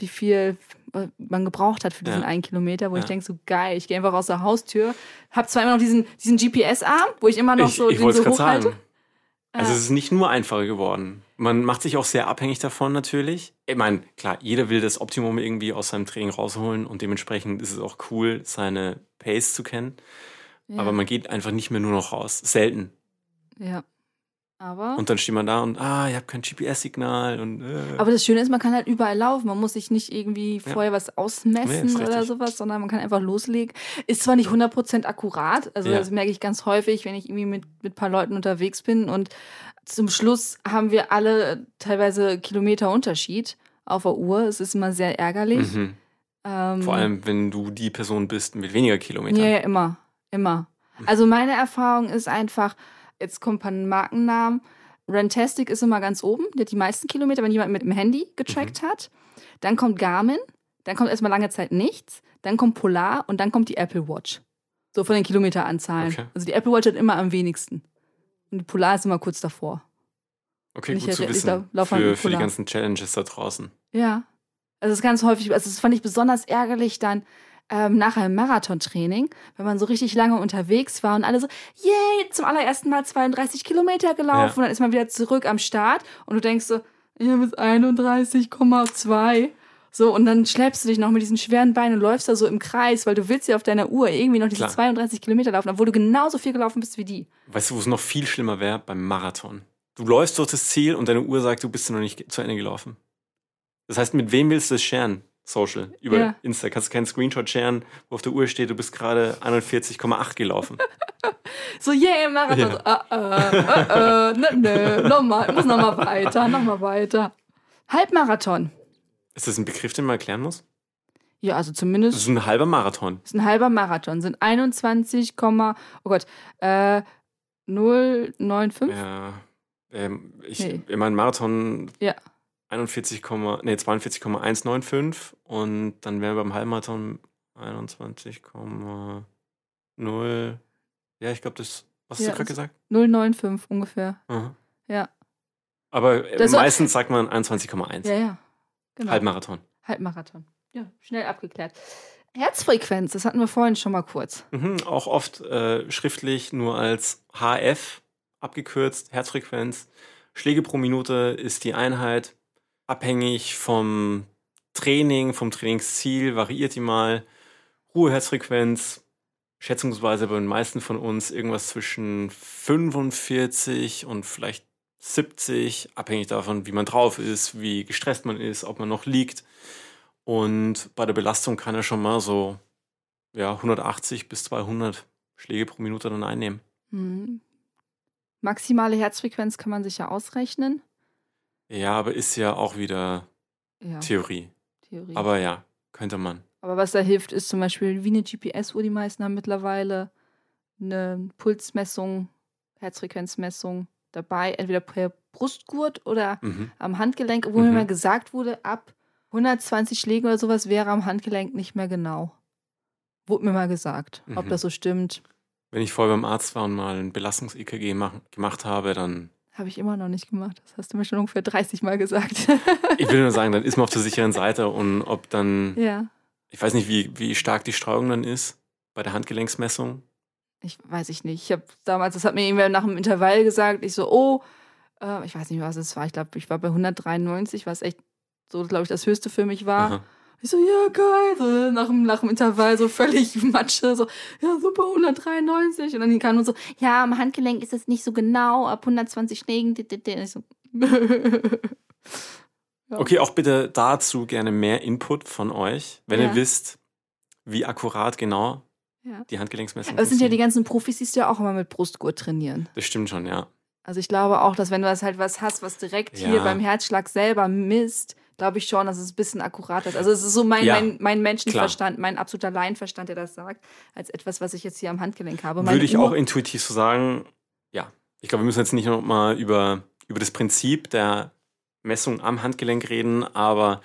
wie viel äh, man gebraucht hat für diesen Ja. einen Kilometer, wo ich Ja. denke, so geil, ich gehe einfach aus der Haustür, habe zwar immer noch diesen, diesen GPS-Arm, wo ich immer noch ich so ich den wollte so es gerade hochhalte. sagen. Also es ist nicht nur einfacher geworden. Man macht sich auch sehr abhängig davon natürlich. Ich meine, klar, jeder will das Optimum irgendwie aus seinem Training rausholen und dementsprechend ist es auch cool, seine Pace zu kennen. Ja. Aber man geht einfach nicht mehr nur noch raus. Selten. ja. Aber, Und dann steht man da und, ah, ich habe kein GPS-Signal und äh. aber das Schöne ist, man kann halt überall laufen. Man muss sich nicht irgendwie Ja. vorher was Nee, ausmessen ist oder sowas, sondern man kann einfach loslegen. Ist zwar nicht 100% akkurat, also Ja. das merke ich ganz häufig, wenn ich irgendwie mit, mit ein paar Leuten unterwegs bin und zum Schluss haben wir alle teilweise Kilometer Unterschied auf der Uhr. Es ist immer sehr ärgerlich. mhm. Ähm, Vor allem, wenn du die Person bist mit weniger Kilometern. Ja, ja, immer. Immer. Also meine Erfahrung ist einfach, jetzt kommt ein Markennamen. Rantastic ist immer ganz oben, der hat die meisten Kilometer, wenn jemand mit dem Handy getrackt Mhm. hat. Dann kommt Garmin, dann kommt erstmal lange Zeit nichts, dann kommt Polar und dann kommt die Apple Watch. So von den Kilometeranzahlen. Okay. Also die Apple Watch hat immer am wenigsten. Und die Polar ist immer kurz davor. Okay, Und ich gut zu hätte- ich wissen. mal für, für die ganzen Challenges da draußen. Ja. Also es ist ganz häufig, also das fand ich besonders ärgerlich dann ähm, nach einem Marathontraining, wenn man so richtig lange unterwegs war und alle so, yay, zum allerersten Mal 32 Kilometer gelaufen Ja. und dann ist man wieder zurück am Start und du denkst so, ich habe jetzt 31,2. So, und dann schleppst du dich noch mit diesen schweren Beinen und läufst da so im Kreis, weil du willst ja auf deiner Uhr irgendwie noch diese Klar. 32 Kilometer laufen, obwohl du genauso viel gelaufen bist wie die. Weißt du, wo es noch viel schlimmer wäre? Beim Marathon. Du läufst durch das Ziel und deine Uhr sagt, du bist noch nicht zu Ende gelaufen. Das heißt, mit wem willst du es sharen? Social. Über Ja. Insta kannst du keinen Screenshot sharen, wo auf der Uhr steht, du bist gerade 41,8 gelaufen. So, yeah, Marathon. Ja. Äh, äh, äh, äh, nö, nö, nochmal, muss nochmal weiter, nochmal weiter. Halbmarathon. Ist das ein Begriff, den man erklären muss? Ja, also Das zumindest ist ein halber Marathon. ist ein halber Marathon. Sind 21, oh Gott, äh, 095? Ja. Ähm, ich, Nee. in meinem Marathon Ja. 41, nee, 42,195 und dann wären wir beim Halbmarathon 21,0. Ja, ich glaube, das. Was hast Ja, du gerade gesagt? 095 ungefähr. Aha. Ja. Aber äh, Das meistens sagt man 21,1. Ja, ja. Genau. Halbmarathon. Halbmarathon. Ja, schnell abgeklärt. Herzfrequenz, das hatten wir vorhin schon mal kurz. Mhm, auch oft äh, schriftlich nur als HF abgekürzt, Herzfrequenz. Schläge pro Minute ist die Einheit. Abhängig vom Training, vom Trainingsziel variiert die mal. Ruheherzfrequenz, schätzungsweise bei den meisten von uns irgendwas zwischen 45 und vielleicht 70, abhängig davon, wie man drauf ist, wie gestresst man ist, ob man noch liegt. Und bei der Belastung kann er schon mal so ja, 180 bis 200 Schläge pro Minute dann einnehmen. Hm. Maximale Herzfrequenz kann man sich ja ausrechnen. Ja, aber ist ja auch wieder Ja, Theorie. Theorie. Aber ja, könnte man. Aber was da hilft, ist zum Beispiel wie eine GPS-Uhr. Die meisten haben mittlerweile eine Pulsmessung, Herzfrequenzmessung dabei, entweder per Brustgurt oder Mhm. am Handgelenk, wo mir Mhm. mal gesagt wurde, ab 120 Schlägen oder sowas wäre am Handgelenk nicht mehr genau. Wurde mir mal gesagt. Ob Mhm. das so stimmt, Wenn ich vorher beim Arzt war und mal ein Belastungs-EKG mach- gemacht habe, dann, habe ich immer noch nicht gemacht. Das hast du mir schon ungefähr 30 Mal gesagt. ich will nur sagen, dann ist man auf der sicheren Seite und ob dann, ja. ich weiß nicht, wie, wie stark die Streuung dann ist bei der Handgelenksmessung. Ich weiß ich nicht. Ich habe damals, das hat mir irgendwer nach dem Intervall gesagt. Ich so, oh, äh, ich weiß nicht, was es war. Ich glaube, ich war bei 193, was echt so, glaube ich, das höchste für mich war. Aha. Ich so, ja, geil. So, nach, dem, nach dem Intervall so völlig Matsche. So, ja, super, 193. Und dann kam nur so, ja, am Handgelenk ist es nicht so genau, ab 120 Schlägen. Und ich so, Ja. Okay, auch bitte dazu gerne mehr Input von euch, wenn Ja. ihr wisst, wie akkurat genau Ja. die Handgelenksmessung Aber es sind ja die ganzen Profis, die ja auch immer mit Brustgurt trainieren. Das stimmt schon, ja. Also ich glaube auch, dass wenn du das halt was hast, was direkt hier beim Herzschlag selber misst, glaube ich schon, dass es ein bisschen akkurater ist. Also es ist so mein, Ja, mein, mein Menschenverstand, mein absoluter Laienverstand, der das sagt, als etwas, was ich jetzt hier am Handgelenk habe. Meine Würde ich Uhr- auch intuitiv so sagen, ja. Ich glaube, wir müssen jetzt nicht noch mal über, über das Prinzip der Messung am Handgelenk reden, aber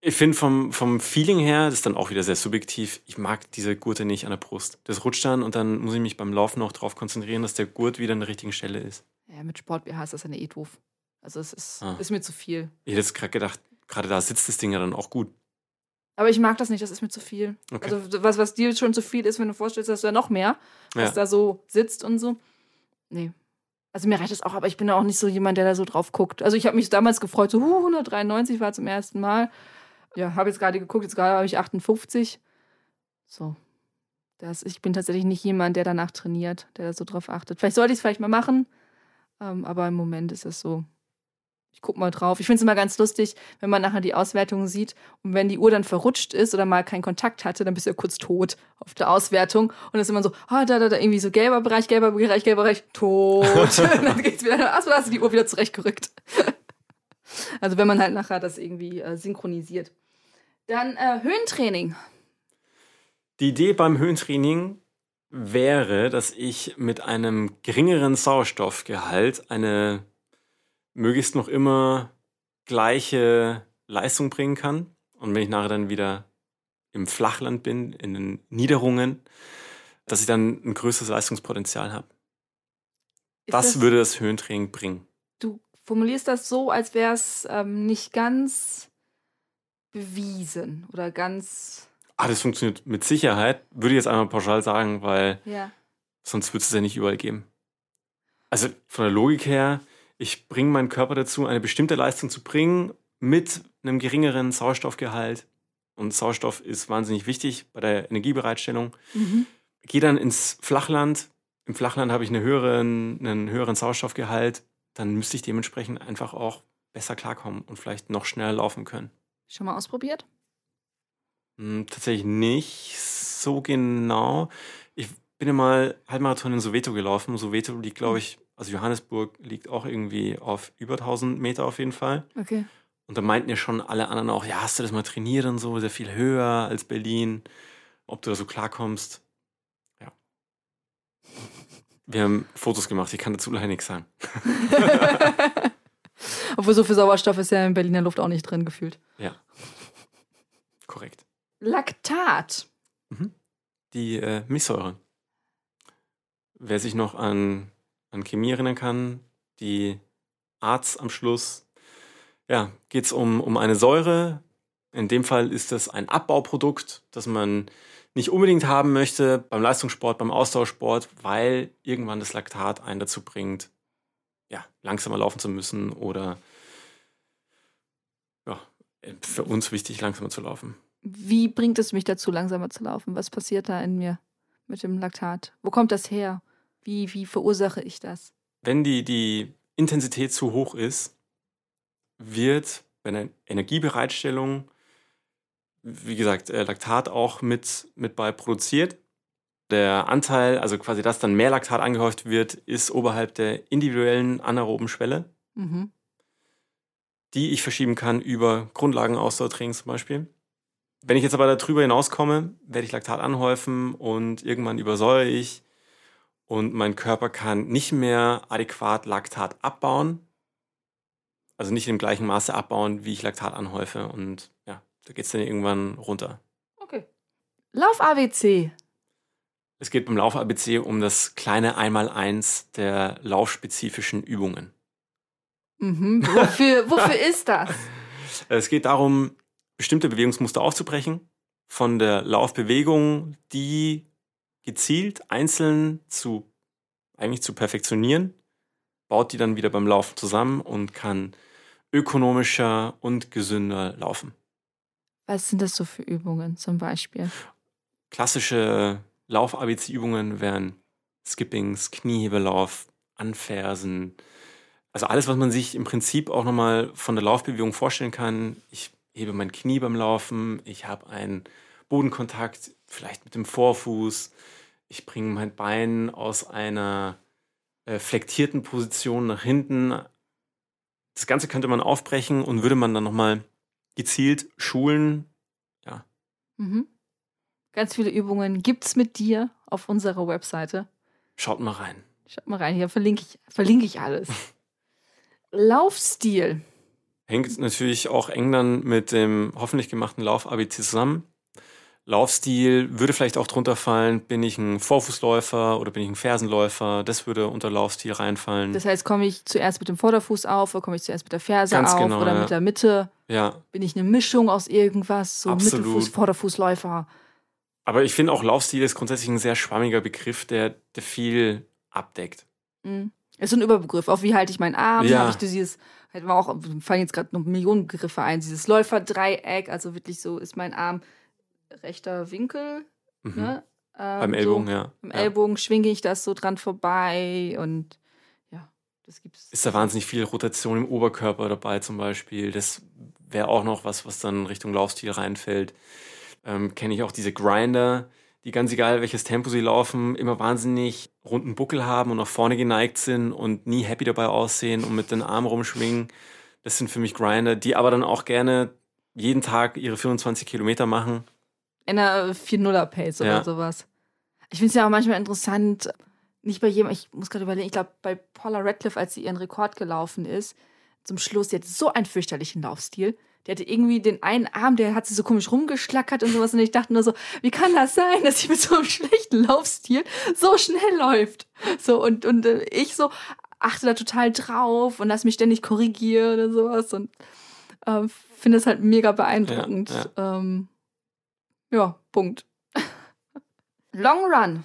ich finde vom, vom Feeling her, das ist dann auch wieder sehr subjektiv, ich mag diese Gurte nicht an der Brust. Das rutscht dann und dann muss ich mich beim Laufen auch darauf konzentrieren, dass der Gurt wieder an der richtigen Stelle ist. Ja, mit Sport BH ist das ja eh doof. Also es ist, Ah. ist mir zu viel. Ich hätte jetzt gerade gedacht, gerade da sitzt das Ding ja dann auch gut. Aber ich mag das nicht, das ist mir zu viel. Okay. Also was, was dir schon zu viel ist, wenn du vorstellst, dass du ja noch mehr, was Ja. da so sitzt und so. Nee. Also mir reicht das auch, aber ich bin auch nicht so jemand, der da so drauf guckt. Also ich habe mich damals gefreut, so huh, 193 war zum ersten Mal. Ja, habe jetzt gerade geguckt, jetzt gerade habe ich 58. So. Das, ich bin tatsächlich nicht jemand, der danach trainiert, der da so drauf achtet. Vielleicht sollte ich es vielleicht mal machen, ähm, aber im Moment ist es so. Ich guck mal drauf. Ich finde es immer ganz lustig, wenn man nachher die Auswertung sieht und wenn die Uhr dann verrutscht ist oder mal keinen Kontakt hatte, dann bist du ja kurz tot auf der Auswertung und dann ist immer so, ah, da, da, da, irgendwie so gelber Bereich, gelber Bereich, gelber Bereich, tot. und dann geht's wieder, achso, da hast du die Uhr wieder zurechtgerückt. also wenn man halt nachher das irgendwie äh, synchronisiert. Dann äh, Höhentraining. Die Idee beim Höhentraining wäre, dass ich mit einem geringeren Sauerstoffgehalt eine möglichst noch immer gleiche Leistung bringen kann. Und wenn ich nachher dann wieder im Flachland bin, in den Niederungen, dass ich dann ein größeres Leistungspotenzial habe. Ist Das, würde das Höhentraining bringen. Du formulierst das so, als wäre es ähm, nicht ganz bewiesen oder ganz. Ah, das funktioniert mit Sicherheit, würde ich jetzt einmal pauschal sagen, weil Ja. sonst würde es ja nicht überall geben. Also von der Logik her, ich bringe meinen Körper dazu, eine bestimmte Leistung zu bringen mit einem geringeren Sauerstoffgehalt. Und Sauerstoff ist wahnsinnig wichtig bei der Energiebereitstellung. Mhm. Gehe dann ins Flachland. Im Flachland habe ich eine höheren, einen höheren Sauerstoffgehalt. Dann müsste ich dementsprechend einfach auch besser klarkommen und vielleicht noch schneller laufen können. Schon mal ausprobiert? Hm, tatsächlich nicht so genau. Ich bin ja mal Halbmarathon in Soweto gelaufen. Soweto liegt, glaube ich, also Johannesburg liegt auch irgendwie auf über 1000 Meter auf jeden Fall. Okay. Und da meinten ja schon alle anderen auch, ja, hast du das mal trainiert und so, sehr viel höher als Berlin, ob du da so klarkommst. Ja. Wir haben Fotos gemacht, ich kann dazu leider nichts sagen. Obwohl so viel Sauerstoff ist ja in Berliner Luft auch nicht drin gefühlt. Ja. Korrekt. Laktat. Die äh, Milchsäure. Wer sich noch an, an Chemie erinnern kann, die Arzt am Schluss, ja, geht es um, um eine Säure. In dem Fall ist das ein Abbauprodukt, das man nicht unbedingt haben möchte beim Leistungssport, beim Austauschsport, weil irgendwann das Laktat einen dazu bringt, ja, langsamer laufen zu müssen oder ja, für uns wichtig, langsamer zu laufen. Wie bringt es mich dazu, langsamer zu laufen? Was passiert da in mir mit dem Laktat? Wo kommt das her? Wie, wie verursache ich das? wenn die, die Intensität zu hoch ist, wird bei der Energiebereitstellung, wie gesagt, äh, Laktat auch mit, mit bei produziert. Der Anteil, also quasi, dass dann mehr Laktat angehäuft wird, ist oberhalb der individuellen anaeroben Schwelle, Mhm. die ich verschieben kann über Grundlagenausdauertraining zum Beispiel. Wenn ich jetzt aber darüber hinauskomme, werde ich Laktat anhäufen und irgendwann übersäuere ich und mein Körper kann nicht mehr adäquat Laktat abbauen. Also nicht im gleichen Maße abbauen, wie ich Laktat anhäufe. Und ja, da geht es dann irgendwann runter. Okay. Lauf ABC. Es geht beim Lauf-ABC um das kleine Einmaleins der laufspezifischen Übungen. Mhm. Wofür, wofür ist das? Es geht darum, bestimmte Bewegungsmuster aufzubrechen, von der Laufbewegung, die gezielt einzeln zu eigentlich zu perfektionieren, baut die dann wieder beim Laufen zusammen und kann ökonomischer und gesünder laufen. Was sind das so für Übungen zum Beispiel? Klassische Lauf-ABC-Übungen wären Skippings, Kniehebelauf, Anfersen. Also alles, was man sich im Prinzip auch nochmal von der Laufbewegung vorstellen kann. Ich hebe mein Knie beim Laufen, ich habe einen Bodenkontakt, vielleicht mit dem Vorfuß. Ich bringe mein Bein aus einer äh, flektierten Position nach hinten. Das Ganze könnte man aufbrechen und würde man dann nochmal gezielt schulen. Ja, Mhm. Ganz viele Übungen gibt's mit dir auf unserer Webseite. schaut mal rein. Schaut mal rein, hier verlinke ich, verlinke ich alles. Laufstil. Hängt natürlich auch eng dann mit dem hoffentlich gemachten Lauf ABC zusammen. Laufstil würde vielleicht auch drunter fallen. Bin ich ein Vorfußläufer oder bin ich ein Fersenläufer? Das würde unter Laufstil reinfallen. Das heißt, komme ich zuerst mit dem Vorderfuß auf oder komme ich zuerst mit der Ferse Ganz auf genau, oder ja. mit der Mitte? ja, Bin ich eine Mischung aus irgendwas? So Absolut. Mittelfuß, Vorderfußläufer. aber ich finde auch Laufstil ist grundsätzlich ein sehr schwammiger Begriff, der, der viel abdeckt. Mhm. Ist so ein Überbegriff. Auch wie halte ich meinen Arm? Ja. Habe ich dieses, halt auch, fallen jetzt gerade noch Millionen Begriffe ein, dieses Läuferdreieck, also wirklich so ist mein Arm rechter Winkel, Mhm. ne? Ähm, Beim Ellbogen, ja. So, Im ja. Ellbogen schwinge ich das so dran vorbei und ja, das gibt's. Ist da wahnsinnig viel Rotation im Oberkörper dabei zum Beispiel. Das wäre auch noch was, was dann Richtung Laufstil reinfällt. Ähm, Kenne ich auch diese Grinder, die ganz egal welches Tempo sie laufen, immer wahnsinnig runden Buckel haben und nach vorne geneigt sind und nie happy dabei aussehen und mit den Armen rumschwingen. Das sind für mich Grinder, die aber dann auch gerne jeden Tag ihre 24 Kilometer machen. In einer 4-0er-Pace oder Ja. sowas. Ich finde es ja auch manchmal interessant, nicht bei jedem, ich muss gerade überlegen, ich glaube bei Paula Radcliffe, als sie ihren Rekord gelaufen ist, zum Schluss, die hatte so einen fürchterlichen Laufstil. Die hatte irgendwie den einen Arm, der hat sie so komisch rumgeschlackert und sowas. Und ich dachte nur so, wie kann das sein, dass sie mit so einem schlechten Laufstil so schnell läuft? So, und, und äh, ich so achte da total drauf und lass mich ständig korrigieren oder sowas. Und ähm, finde es halt mega beeindruckend. Ja, ähm, ja Punkt. Long Run.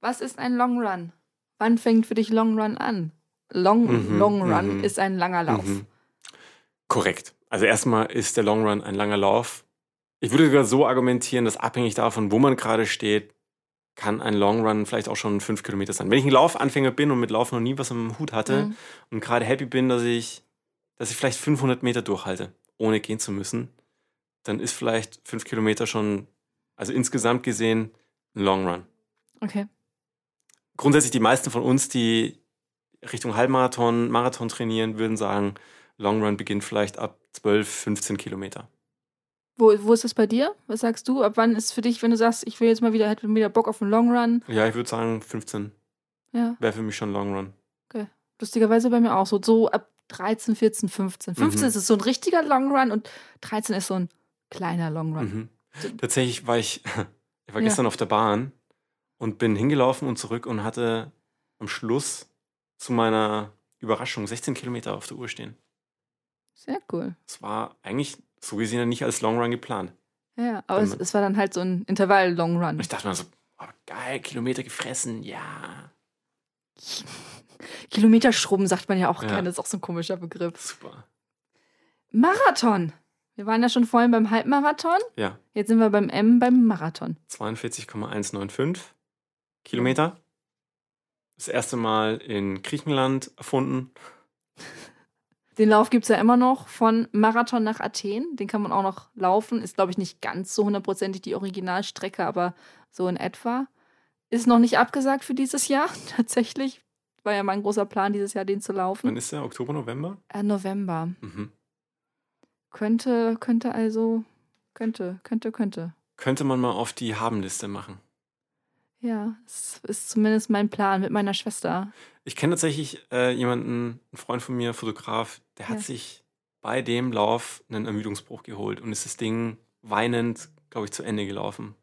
Was ist ein Long Run? Wann fängt für dich Long Run an? Long, Mhm, Long Run mhm. ist ein langer Lauf. Mhm. Korrekt. Also erstmal ist der Long Run ein langer Lauf. Ich würde sogar so argumentieren, dass abhängig davon, wo man gerade steht, kann ein Long Run vielleicht auch schon fünf Kilometer sein. Wenn ich ein Laufanfänger bin und mit Laufen noch nie was am Hut hatte Mhm. und gerade happy bin, dass ich, dass ich vielleicht 500 Meter durchhalte, ohne gehen zu müssen, dann ist vielleicht fünf Kilometer schon, also insgesamt gesehen, ein Long Run. Okay. Grundsätzlich die meisten von uns, die Richtung Halbmarathon, Marathon trainieren, würden sagen, Long Run beginnt vielleicht ab 12, 15 Kilometer. Wo, wo ist das bei dir? Was sagst du? Ab wann ist für dich, wenn du sagst, ich will jetzt mal wieder, hätte wieder Bock auf einen Long Run? Ja, ich würde sagen, 15 Ja, wäre für mich schon Long Run. lustigerweise bei mir auch so. So ab 13, 14, 15. 15 Mhm. ist es so ein richtiger Long Run und 13 ist so ein kleiner Long Run. Mhm. Tatsächlich war ich, ich war Ja. gestern auf der Bahn und bin hingelaufen und zurück und hatte am Schluss zu meiner Überraschung 16 Kilometer auf der Uhr stehen. Sehr cool. Das war eigentlich so gesehen ja nicht als Long Run geplant. Ja, aber es, es war dann halt so ein Intervall-Long Run. Und ich dachte mir so, oh, geil, Kilometer gefressen, ja, Kilometerschrubben sagt man ja auch Ja. gerne, das ist auch so ein komischer Begriff. super. Marathon. Wir waren ja schon vorhin beim Halbmarathon. Ja, Jetzt sind wir beim M beim Marathon. 42,195 Kilometer. Das erste Mal in Griechenland erfunden. Den Lauf gibt es ja immer noch von Marathon nach Athen. Den kann man auch noch laufen. Ist, glaube ich, nicht ganz so hundertprozentig die Originalstrecke, aber so in etwa. Ist noch nicht abgesagt für dieses Jahr, tatsächlich. War ja mein großer Plan, dieses Jahr den zu Wann laufen. ist der? Oktober, November? Äh, November. Mhm. Könnte, könnte also, könnte, könnte, könnte. Könnte man mal auf die Habenliste machen. Ja, es ist zumindest mein Plan mit meiner Schwester. Ich kenne tatsächlich äh, jemanden, einen Freund von mir, Fotograf, der hat Ja. sich bei dem Lauf einen Ermüdungsbruch geholt und ist das Ding weinend, glaube ich, zu Ende gelaufen,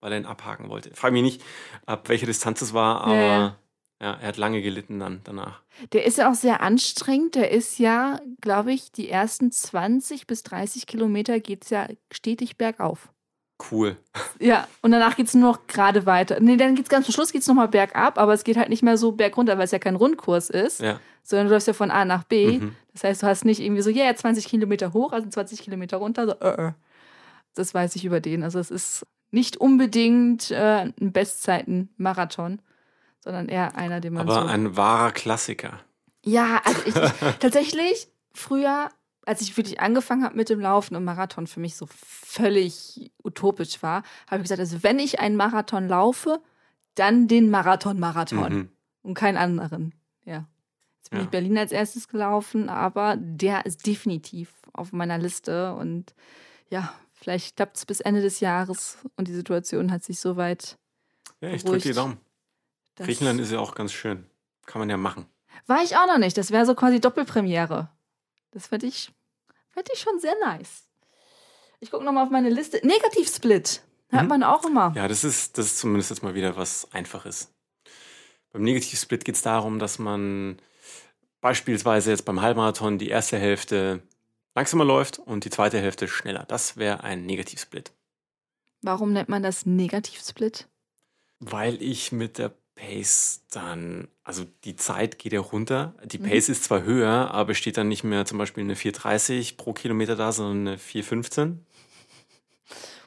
weil er ihn abhaken wollte. Frag mich nicht, ab welcher Distanz es war, aber Ja, ja, ja. er hat lange gelitten dann danach. Der ist ja auch sehr anstrengend. Der ist ja, glaube ich, die ersten 20 bis 30 Kilometer geht es ja stetig bergauf. Cool. Ja, und danach geht es nur noch gerade weiter. Nee, dann geht's ganz zum Schluss geht's nochmal bergab, aber es geht halt nicht mehr so bergunter, weil es ja kein Rundkurs ist, Ja. sondern du läufst ja von A nach B. Mhm. Das heißt, du hast nicht irgendwie so, ja, yeah, 20 Kilometer hoch, also 20 Kilometer runter. So, äh, äh. Das weiß ich über den. Also es ist nicht unbedingt äh, ein Bestzeiten-Marathon, sondern eher einer, den man Aber so... ein wahrer Klassiker. Ja, also ich, ich tatsächlich früher, als ich wirklich angefangen habe mit dem Laufen und Marathon für mich so völlig utopisch war, habe ich gesagt, also wenn ich einen Marathon laufe, dann den Marathon-Marathon Mhm. und keinen anderen. Ja. Jetzt bin Ja. ich Berlin als erstes gelaufen, aber der ist definitiv auf meiner Liste und ja, vielleicht klappt es bis Ende des Jahres und die Situation hat sich soweit. Ja, ich drücke die. Daumen. Dass- Griechenland ist ja auch ganz schön. Kann man ja machen. War ich auch noch nicht. Das wäre so quasi Doppelpremiere. Das fände ich, fänd ich schon sehr nice. Ich gucke nochmal auf meine Liste. Negativsplit. Hört man auch immer. Ja, das ist, das ist zumindest jetzt mal wieder was Einfaches. Beim Negativsplit geht es darum, dass man beispielsweise jetzt beim Halbmarathon die erste Hälfte langsamer läuft und die zweite Hälfte schneller. Das wäre ein Negativsplit. Warum nennt man das Negativsplit? Weil ich mit der Pace dann, also die Zeit geht ja runter. Die Pace mhm. ist zwar höher, aber steht dann nicht mehr zum Beispiel eine 4,30 pro Kilometer da, sondern eine 4,15.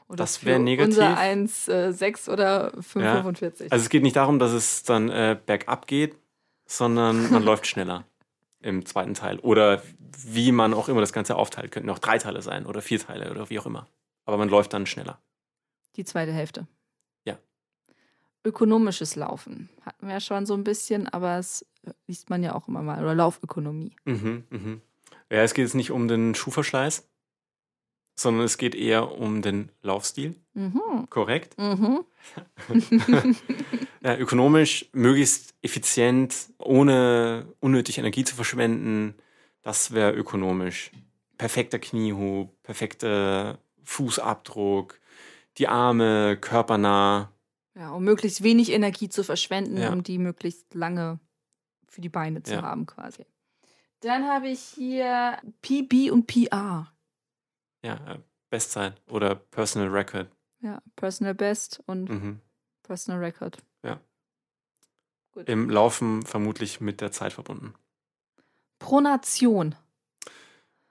Oder das wäre negativ. Unser 1,6 äh, oder 5,45. Ja. Also es geht nicht darum, dass es dann äh, bergab geht, sondern man läuft schneller im zweiten Teil. Oder wie man auch immer das Ganze aufteilt. Könnten auch drei Teile sein oder vier Teile oder wie auch immer. Aber man läuft dann schneller. Die zweite Hälfte. Ökonomisches Laufen hatten wir ja schon so ein bisschen, aber es liest man ja auch immer mal. Oder Laufökonomie. Mhm, mhm. Ja, es geht jetzt nicht um den Schuhverschleiß, sondern es geht eher um den Laufstil. Mhm. Korrekt? Mhm. ja, ökonomisch, möglichst effizient, ohne unnötig Energie zu verschwenden, das wäre ökonomisch. Perfekter Kniehub, perfekter Fußabdruck, die Arme körpernah. Ja, um möglichst wenig Energie zu verschwenden, ja. um die möglichst lange für die Beine zu ja. haben, quasi. Dann habe ich hier PB und PR. Ja, äh, Bestzeit oder Personal Record. Ja, Personal Best und mhm. Personal Record. Ja. Gut. Im Laufen vermutlich mit der Zeit verbunden. Pronation.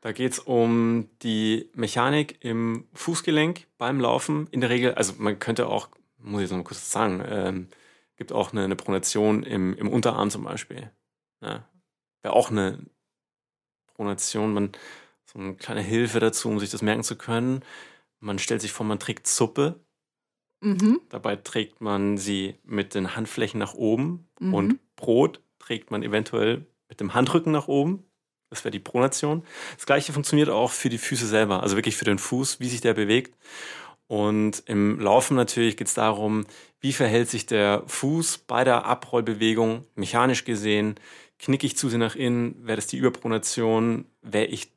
Da geht es um die Mechanik im Fußgelenk beim Laufen. In der Regel, also man könnte auch, muss ich noch mal kurz sagen, ähm, gibt auch eine, eine Pronation im, im Unterarm zum Beispiel. Ja. Wäre auch eine Pronation. Man, so eine kleine Hilfe dazu, um sich das merken zu können. Man stellt sich vor, man trägt Suppe. Mhm. Dabei trägt man sie mit den Handflächen nach oben mhm. und Brot trägt man eventuell mit dem Handrücken nach oben. Das wäre die Pronation. Das gleiche funktioniert auch für die Füße selber, also wirklich für den Fuß, wie sich der bewegt. Und im Laufen natürlich geht es darum, wie verhält sich der Fuß bei der Abrollbewegung, mechanisch gesehen. Knicke ich zu sehr nach innen, wäre das die Überpronation, wäre ich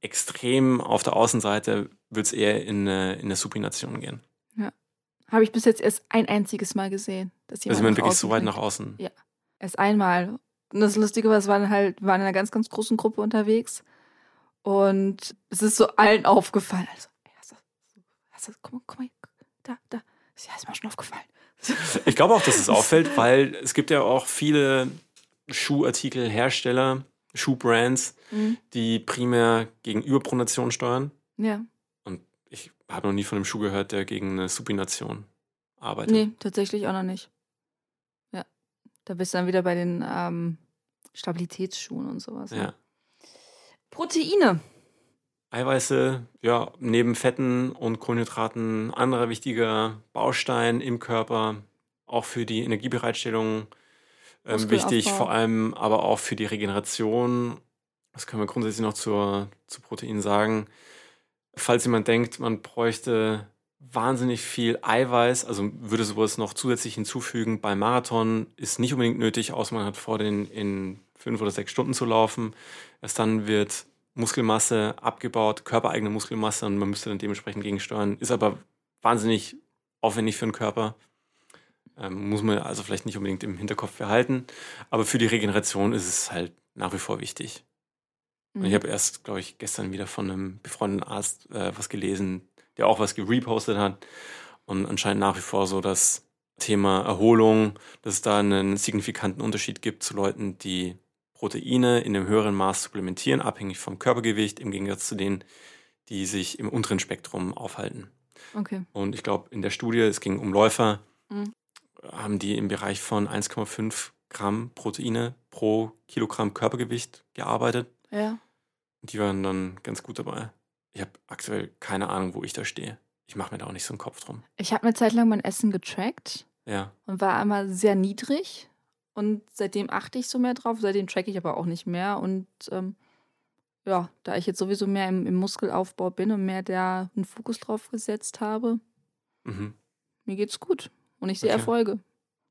extrem auf der Außenseite, wird es eher in eine, in eine Supination gehen. Ja. Habe ich bis jetzt erst ein einziges Mal gesehen. Dass jemand, dass jemand wirklich so weit nach außen. Ja. Erst einmal. Und das Lustige war, es waren halt, waren in einer ganz, ganz großen Gruppe unterwegs. Und es ist so allen aufgefallen. Also, du, guck mal, guck mal, da, da. Ist ja erstmal schon aufgefallen. Ich glaube auch, dass es auffällt, weil es gibt ja auch viele Schuhartikelhersteller, Schuhbrands, mhm. die primär gegen Überpronation steuern. Ja. Und ich habe noch nie von einem Schuh gehört, der gegen eine Supination arbeitet. Nee, tatsächlich auch noch nicht. Ja. Da bist du dann wieder bei den ähm, Stabilitätsschuhen und sowas. Ja. ja. Proteine. Eiweiße, ja, neben Fetten und Kohlenhydraten anderer wichtiger Baustein im Körper, auch für die Energiebereitstellung ähm, wichtig, vor allem aber auch für die Regeneration. Das können wir grundsätzlich noch zur, zu Protein sagen. Falls jemand denkt, man bräuchte wahnsinnig viel Eiweiß, also würde sowas noch zusätzlich hinzufügen beim Marathon, ist nicht unbedingt nötig, außer man hat vor, den in fünf oder sechs Stunden zu laufen. Erst dann wird Muskelmasse abgebaut, körpereigene Muskelmasse und man müsste dann dementsprechend gegensteuern. Ist aber wahnsinnig aufwendig für den Körper. Ähm, muss man also vielleicht nicht unbedingt im Hinterkopf behalten. Aber für die Regeneration ist es halt nach wie vor wichtig. Mhm. ich habe erst, glaube ich, gestern wieder von einem befreundeten Arzt äh, was gelesen, der auch was gerepostet hat. Und anscheinend nach wie vor so das Thema Erholung, dass es da einen signifikanten Unterschied gibt zu Leuten, die Proteine in einem höheren Maß supplementieren, abhängig vom Körpergewicht, im Gegensatz zu denen, die sich im unteren Spektrum aufhalten. Okay. Und ich glaube, in der Studie, es ging um Läufer, mhm haben die im Bereich von 1,5 Gramm Proteine pro Kilogramm Körpergewicht gearbeitet. Ja. Und die waren dann ganz gut dabei. Ich habe aktuell keine Ahnung, wo ich da stehe. Ich mache mir da auch nicht so einen Kopf drum. Ich habe eine Zeit lang mein Essen getrackt. Ja. Und war einmal sehr niedrig. Und seitdem achte ich so mehr drauf. Seitdem tracke ich aber auch nicht mehr. Und ähm, ja, da ich jetzt sowieso mehr im, im, Muskelaufbau bin und mehr da einen Fokus drauf gesetzt habe, mhm. mir geht's gut. Und ich sehe okay. Erfolge.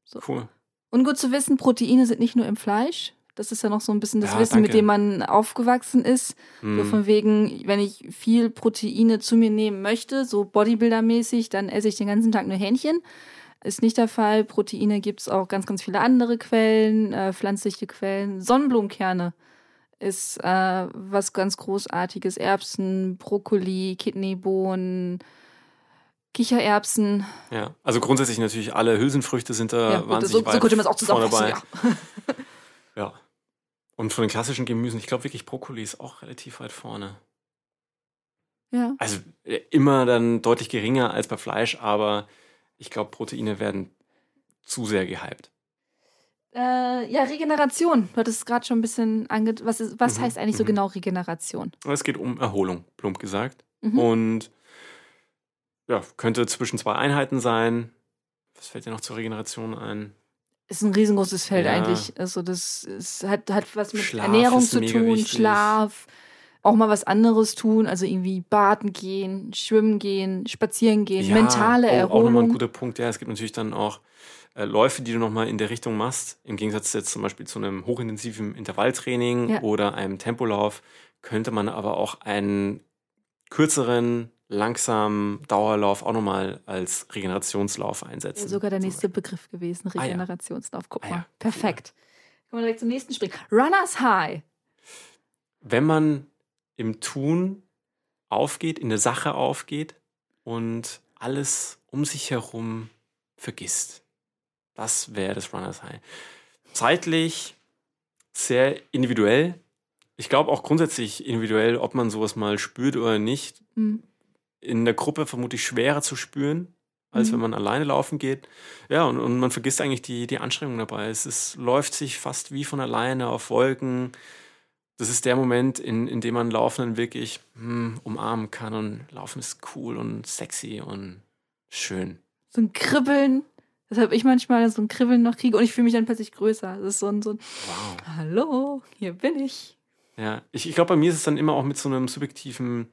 So. Cool. Und gut zu wissen, Proteine sind nicht nur im Fleisch. Das ist ja noch so ein bisschen das Ja, Wissen, mit danke. dem man aufgewachsen ist. So Hm. von wegen, wenn ich viel Proteine zu mir nehmen möchte, so Bodybuilder-mäßig, dann esse ich den ganzen Tag nur Hähnchen. Ist nicht der Fall. Proteine gibt es auch ganz, ganz viele andere Quellen, äh, pflanzliche Quellen. Sonnenblumenkerne ist äh, was ganz Großartiges. Erbsen, Brokkoli, Kidneybohnen, Kichererbsen. Ja, also grundsätzlich natürlich alle Hülsenfrüchte sind da ja, gut, wahnsinnig so, so weit könnte man es auch zusammenfassen. Ja. Ja. Und von den klassischen Gemüsen, ich glaube wirklich Brokkoli ist auch relativ weit vorne. ja. Also äh, immer dann deutlich geringer als bei Fleisch, aber ich glaube, Proteine werden zu sehr gehypt. Äh, ja, Regeneration. Du hattest es gerade schon ein bisschen ange... Was, ist, was Mhm, heißt eigentlich so mhm. genau Regeneration? Es geht um Erholung, plump gesagt. Mhm. Und ja, könnte zwischen zwei Einheiten sein. Was fällt dir noch zur Regeneration ein? Ist ein riesengroßes Feld Ja. eigentlich. Also das ist, hat, hat was mit Schlaf Ernährung zu tun, wichtig. Schlaf, auch mal was anderes tun, also irgendwie baden gehen, schwimmen gehen, spazieren gehen, mentale oh, Auch nochmal ein Erholung. guter Punkt. Ja, es gibt natürlich dann auch äh, Läufe, die du nochmal in der Richtung machst. Im Gegensatz jetzt zum Beispiel zu einem hochintensiven Intervalltraining Ja. oder einem Tempolauf könnte man aber auch einen kürzeren, langsamen Dauerlauf auch nochmal als Regenerationslauf einsetzen. Ja, sogar der nächste Begriff gewesen, Ah, ja. Regenerationslauf. Guck Ah, mal, ja. perfekt. Können wir direkt zum nächsten springen. Runners High. wenn man im Tun aufgeht, in der Sache aufgeht und alles um sich herum vergisst. Das wäre das Runners High. Zeitlich sehr individuell. Ich glaube auch grundsätzlich individuell, ob man sowas mal spürt oder nicht. Hm. In der Gruppe vermutlich schwerer zu spüren, als Mhm. wenn man alleine laufen geht. Ja, und, und man vergisst eigentlich die, die Anstrengung dabei. Es ist, läuft sich fast wie von alleine auf Wolken. Das ist der Moment, in, in dem man Laufen dann wirklich hm, umarmen kann. Und Laufen ist cool und sexy und schön. So ein Kribbeln. Habe ich manchmal, so ein Kribbeln noch kriege und ich fühle mich dann plötzlich größer. Das ist so ein, so ein Wow. Hallo, hier bin ich. Ja, ich, ich glaube, bei mir ist es dann immer auch mit so einem subjektiven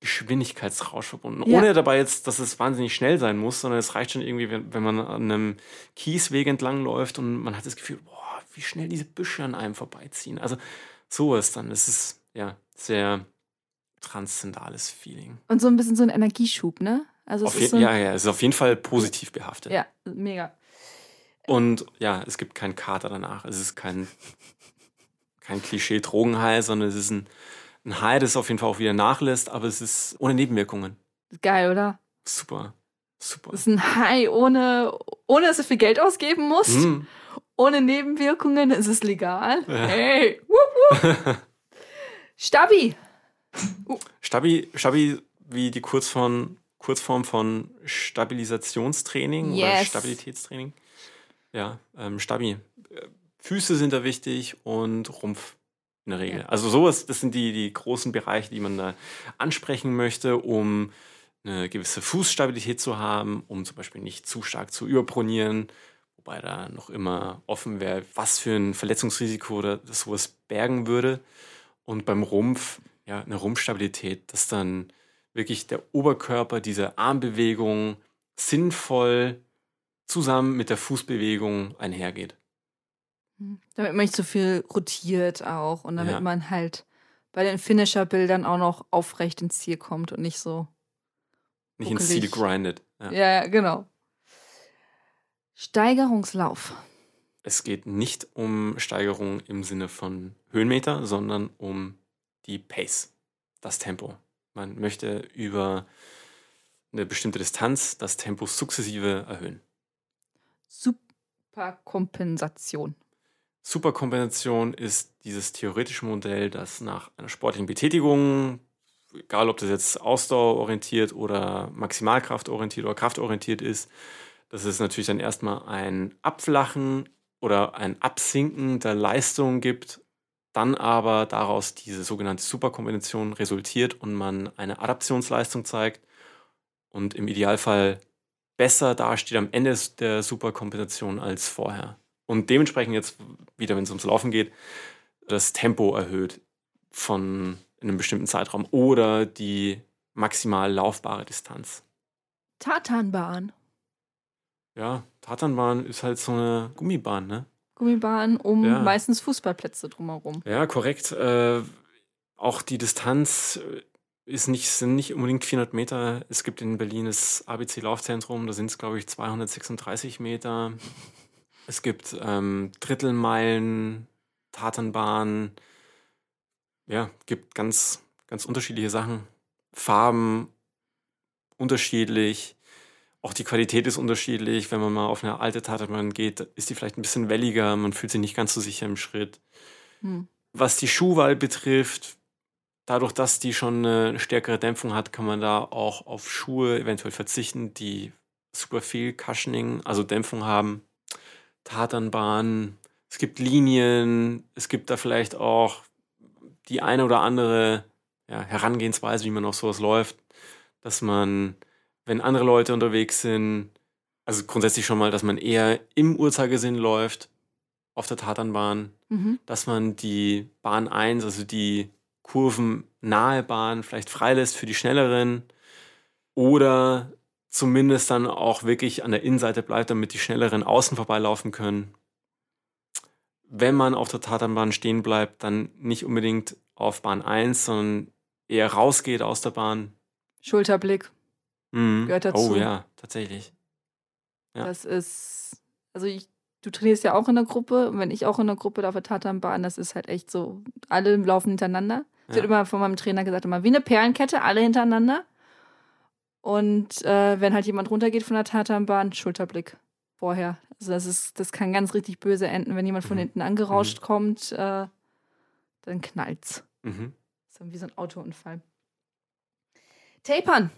Geschwindigkeitsrausch verbunden. Ja. Ohne dabei jetzt, dass es wahnsinnig schnell sein muss, sondern es reicht schon irgendwie, wenn, wenn man an einem Kiesweg entlang läuft und man hat das Gefühl, boah, wie schnell diese Büsche an einem vorbeiziehen. Also sowas dann. Es ist ja sehr transzendales Feeling. Und so ein bisschen so ein Energieschub, ne? Also es ist so ja, ja, es ist auf jeden Fall positiv behaftet. ja, mega. Und ja, es gibt keinen Kater danach. Es ist kein, kein Klischee-Drogenhai, sondern es ist ein, ein Hai, das auf jeden Fall auch wieder nachlässt, aber es ist ohne Nebenwirkungen. Geil, oder? Super. Super. Das ist ein High, ohne, ohne dass du viel Geld ausgeben musst. Mm. Ohne Nebenwirkungen ist es legal. Ja. Hey, wupp, Stabi. Stabi, Stabi, wie die Kurzform, Kurzform von Stabilisationstraining oder Yes. Stabilitätstraining. Ja, ähm, Stabi. Äh, Füße sind da wichtig und Rumpf in der Regel. Ja. Also sowas, das sind die, die großen Bereiche, die man da ansprechen möchte, um eine gewisse Fußstabilität zu haben, um zum Beispiel nicht zu stark zu überpronieren, wobei da noch immer offen wäre, was für ein Verletzungsrisiko oder das sowas bergen würde. Und beim Rumpf, ja, eine Rumpfstabilität, dass dann wirklich der Oberkörper, diese Armbewegung sinnvoll zusammen mit der Fußbewegung einhergeht. Damit man nicht so viel rotiert auch und damit Ja. man halt bei den Finisher-Bildern auch noch aufrecht ins Ziel kommt und nicht so. Nicht ins Ziel grindet. Ja, ja, genau. Steigerungslauf. Es geht nicht um Steigerung im Sinne von Höhenmeter, sondern um die Pace, das Tempo. Man möchte über eine bestimmte Distanz das Tempo sukzessive erhöhen. Superkompensation. Superkompensation ist dieses theoretische Modell, das nach einer sportlichen Betätigung, egal ob das jetzt ausdauerorientiert oder maximalkraftorientiert oder kraftorientiert ist, dass es natürlich dann erstmal ein Abflachen oder ein Absinken der Leistung gibt, dann aber daraus diese sogenannte Superkompensation resultiert und man eine Adaptionsleistung zeigt und im Idealfall besser dasteht am Ende der Superkompensation als vorher. Und dementsprechend jetzt wieder, wenn es ums Laufen geht, das Tempo erhöht von einem bestimmten Zeitraum oder die maximal laufbare Distanz. Tatanbahn. Ja, Tatanbahn ist halt so eine Gummibahn, ne? Gummibahn um ja. meistens Fußballplätze drumherum. Ja, korrekt. Äh, auch die Distanz äh, ist nicht, sind nicht unbedingt 400 Meter. Es gibt in Berlin das ABC-Laufzentrum, da sind es, glaube ich, 236 Meter. Es gibt ähm, Drittelmeilen, Tatanbahn. Ja, gibt ganz, ganz unterschiedliche Sachen. Farben unterschiedlich. Auch die Qualität ist unterschiedlich. Wenn man mal auf eine alte Tatanbahn geht, ist die vielleicht ein bisschen welliger. Man fühlt sich nicht ganz so sicher im Schritt. Hm. Was die Schuhwahl betrifft, dadurch, dass die schon eine stärkere Dämpfung hat, kann man da auch auf Schuhe eventuell verzichten, die super viel Cushioning, also Dämpfung haben. Tatanbahn, es gibt Linien, es gibt da vielleicht auch die eine oder andere ja, Herangehensweise, wie man auf sowas läuft, dass man, wenn andere Leute unterwegs sind, also grundsätzlich schon mal, dass man eher im Uhrzeigersinn läuft auf der Tatanbahn, mhm. dass man die Bahn 1, also die kurvennahe Bahn vielleicht freilässt für die schnelleren oder zumindest dann auch wirklich an der Innenseite bleibt, damit die schnelleren außen vorbeilaufen können. Wenn man auf der Tatanbahn stehen bleibt, dann nicht unbedingt auf Bahn 1, sondern eher rausgeht aus der Bahn. Schulterblick mhm. gehört dazu. Oh ja, tatsächlich. Ja. Das ist, also ich, du trainierst ja auch in der Gruppe und wenn ich auch in der Gruppe auf der Tatanbahn, das ist halt echt so, alle laufen hintereinander. Ja. wird immer von meinem Trainer gesagt, immer wie eine Perlenkette, alle hintereinander. Und äh, wenn halt jemand runtergeht von der Tatanbahn, Schulterblick vorher. Also das ist, das kann ganz richtig böse enden, wenn jemand von mhm. hinten angerauscht mhm. kommt, äh, dann knallt's. Mhm. Das ist wie so ein Autounfall. Tapern.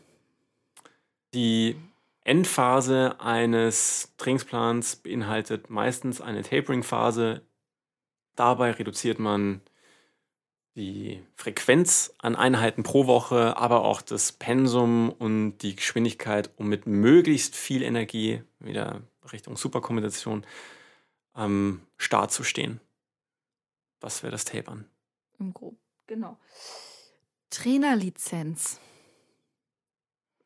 Die Endphase eines Trainingsplans beinhaltet meistens eine Tapering-Phase. Dabei reduziert man die Frequenz an Einheiten pro Woche, aber auch das Pensum und die Geschwindigkeit, um mit möglichst viel Energie, wieder Richtung Superkombination, am Start zu stehen. Das wäre das Tapern. Im Grob, genau. Trainerlizenz.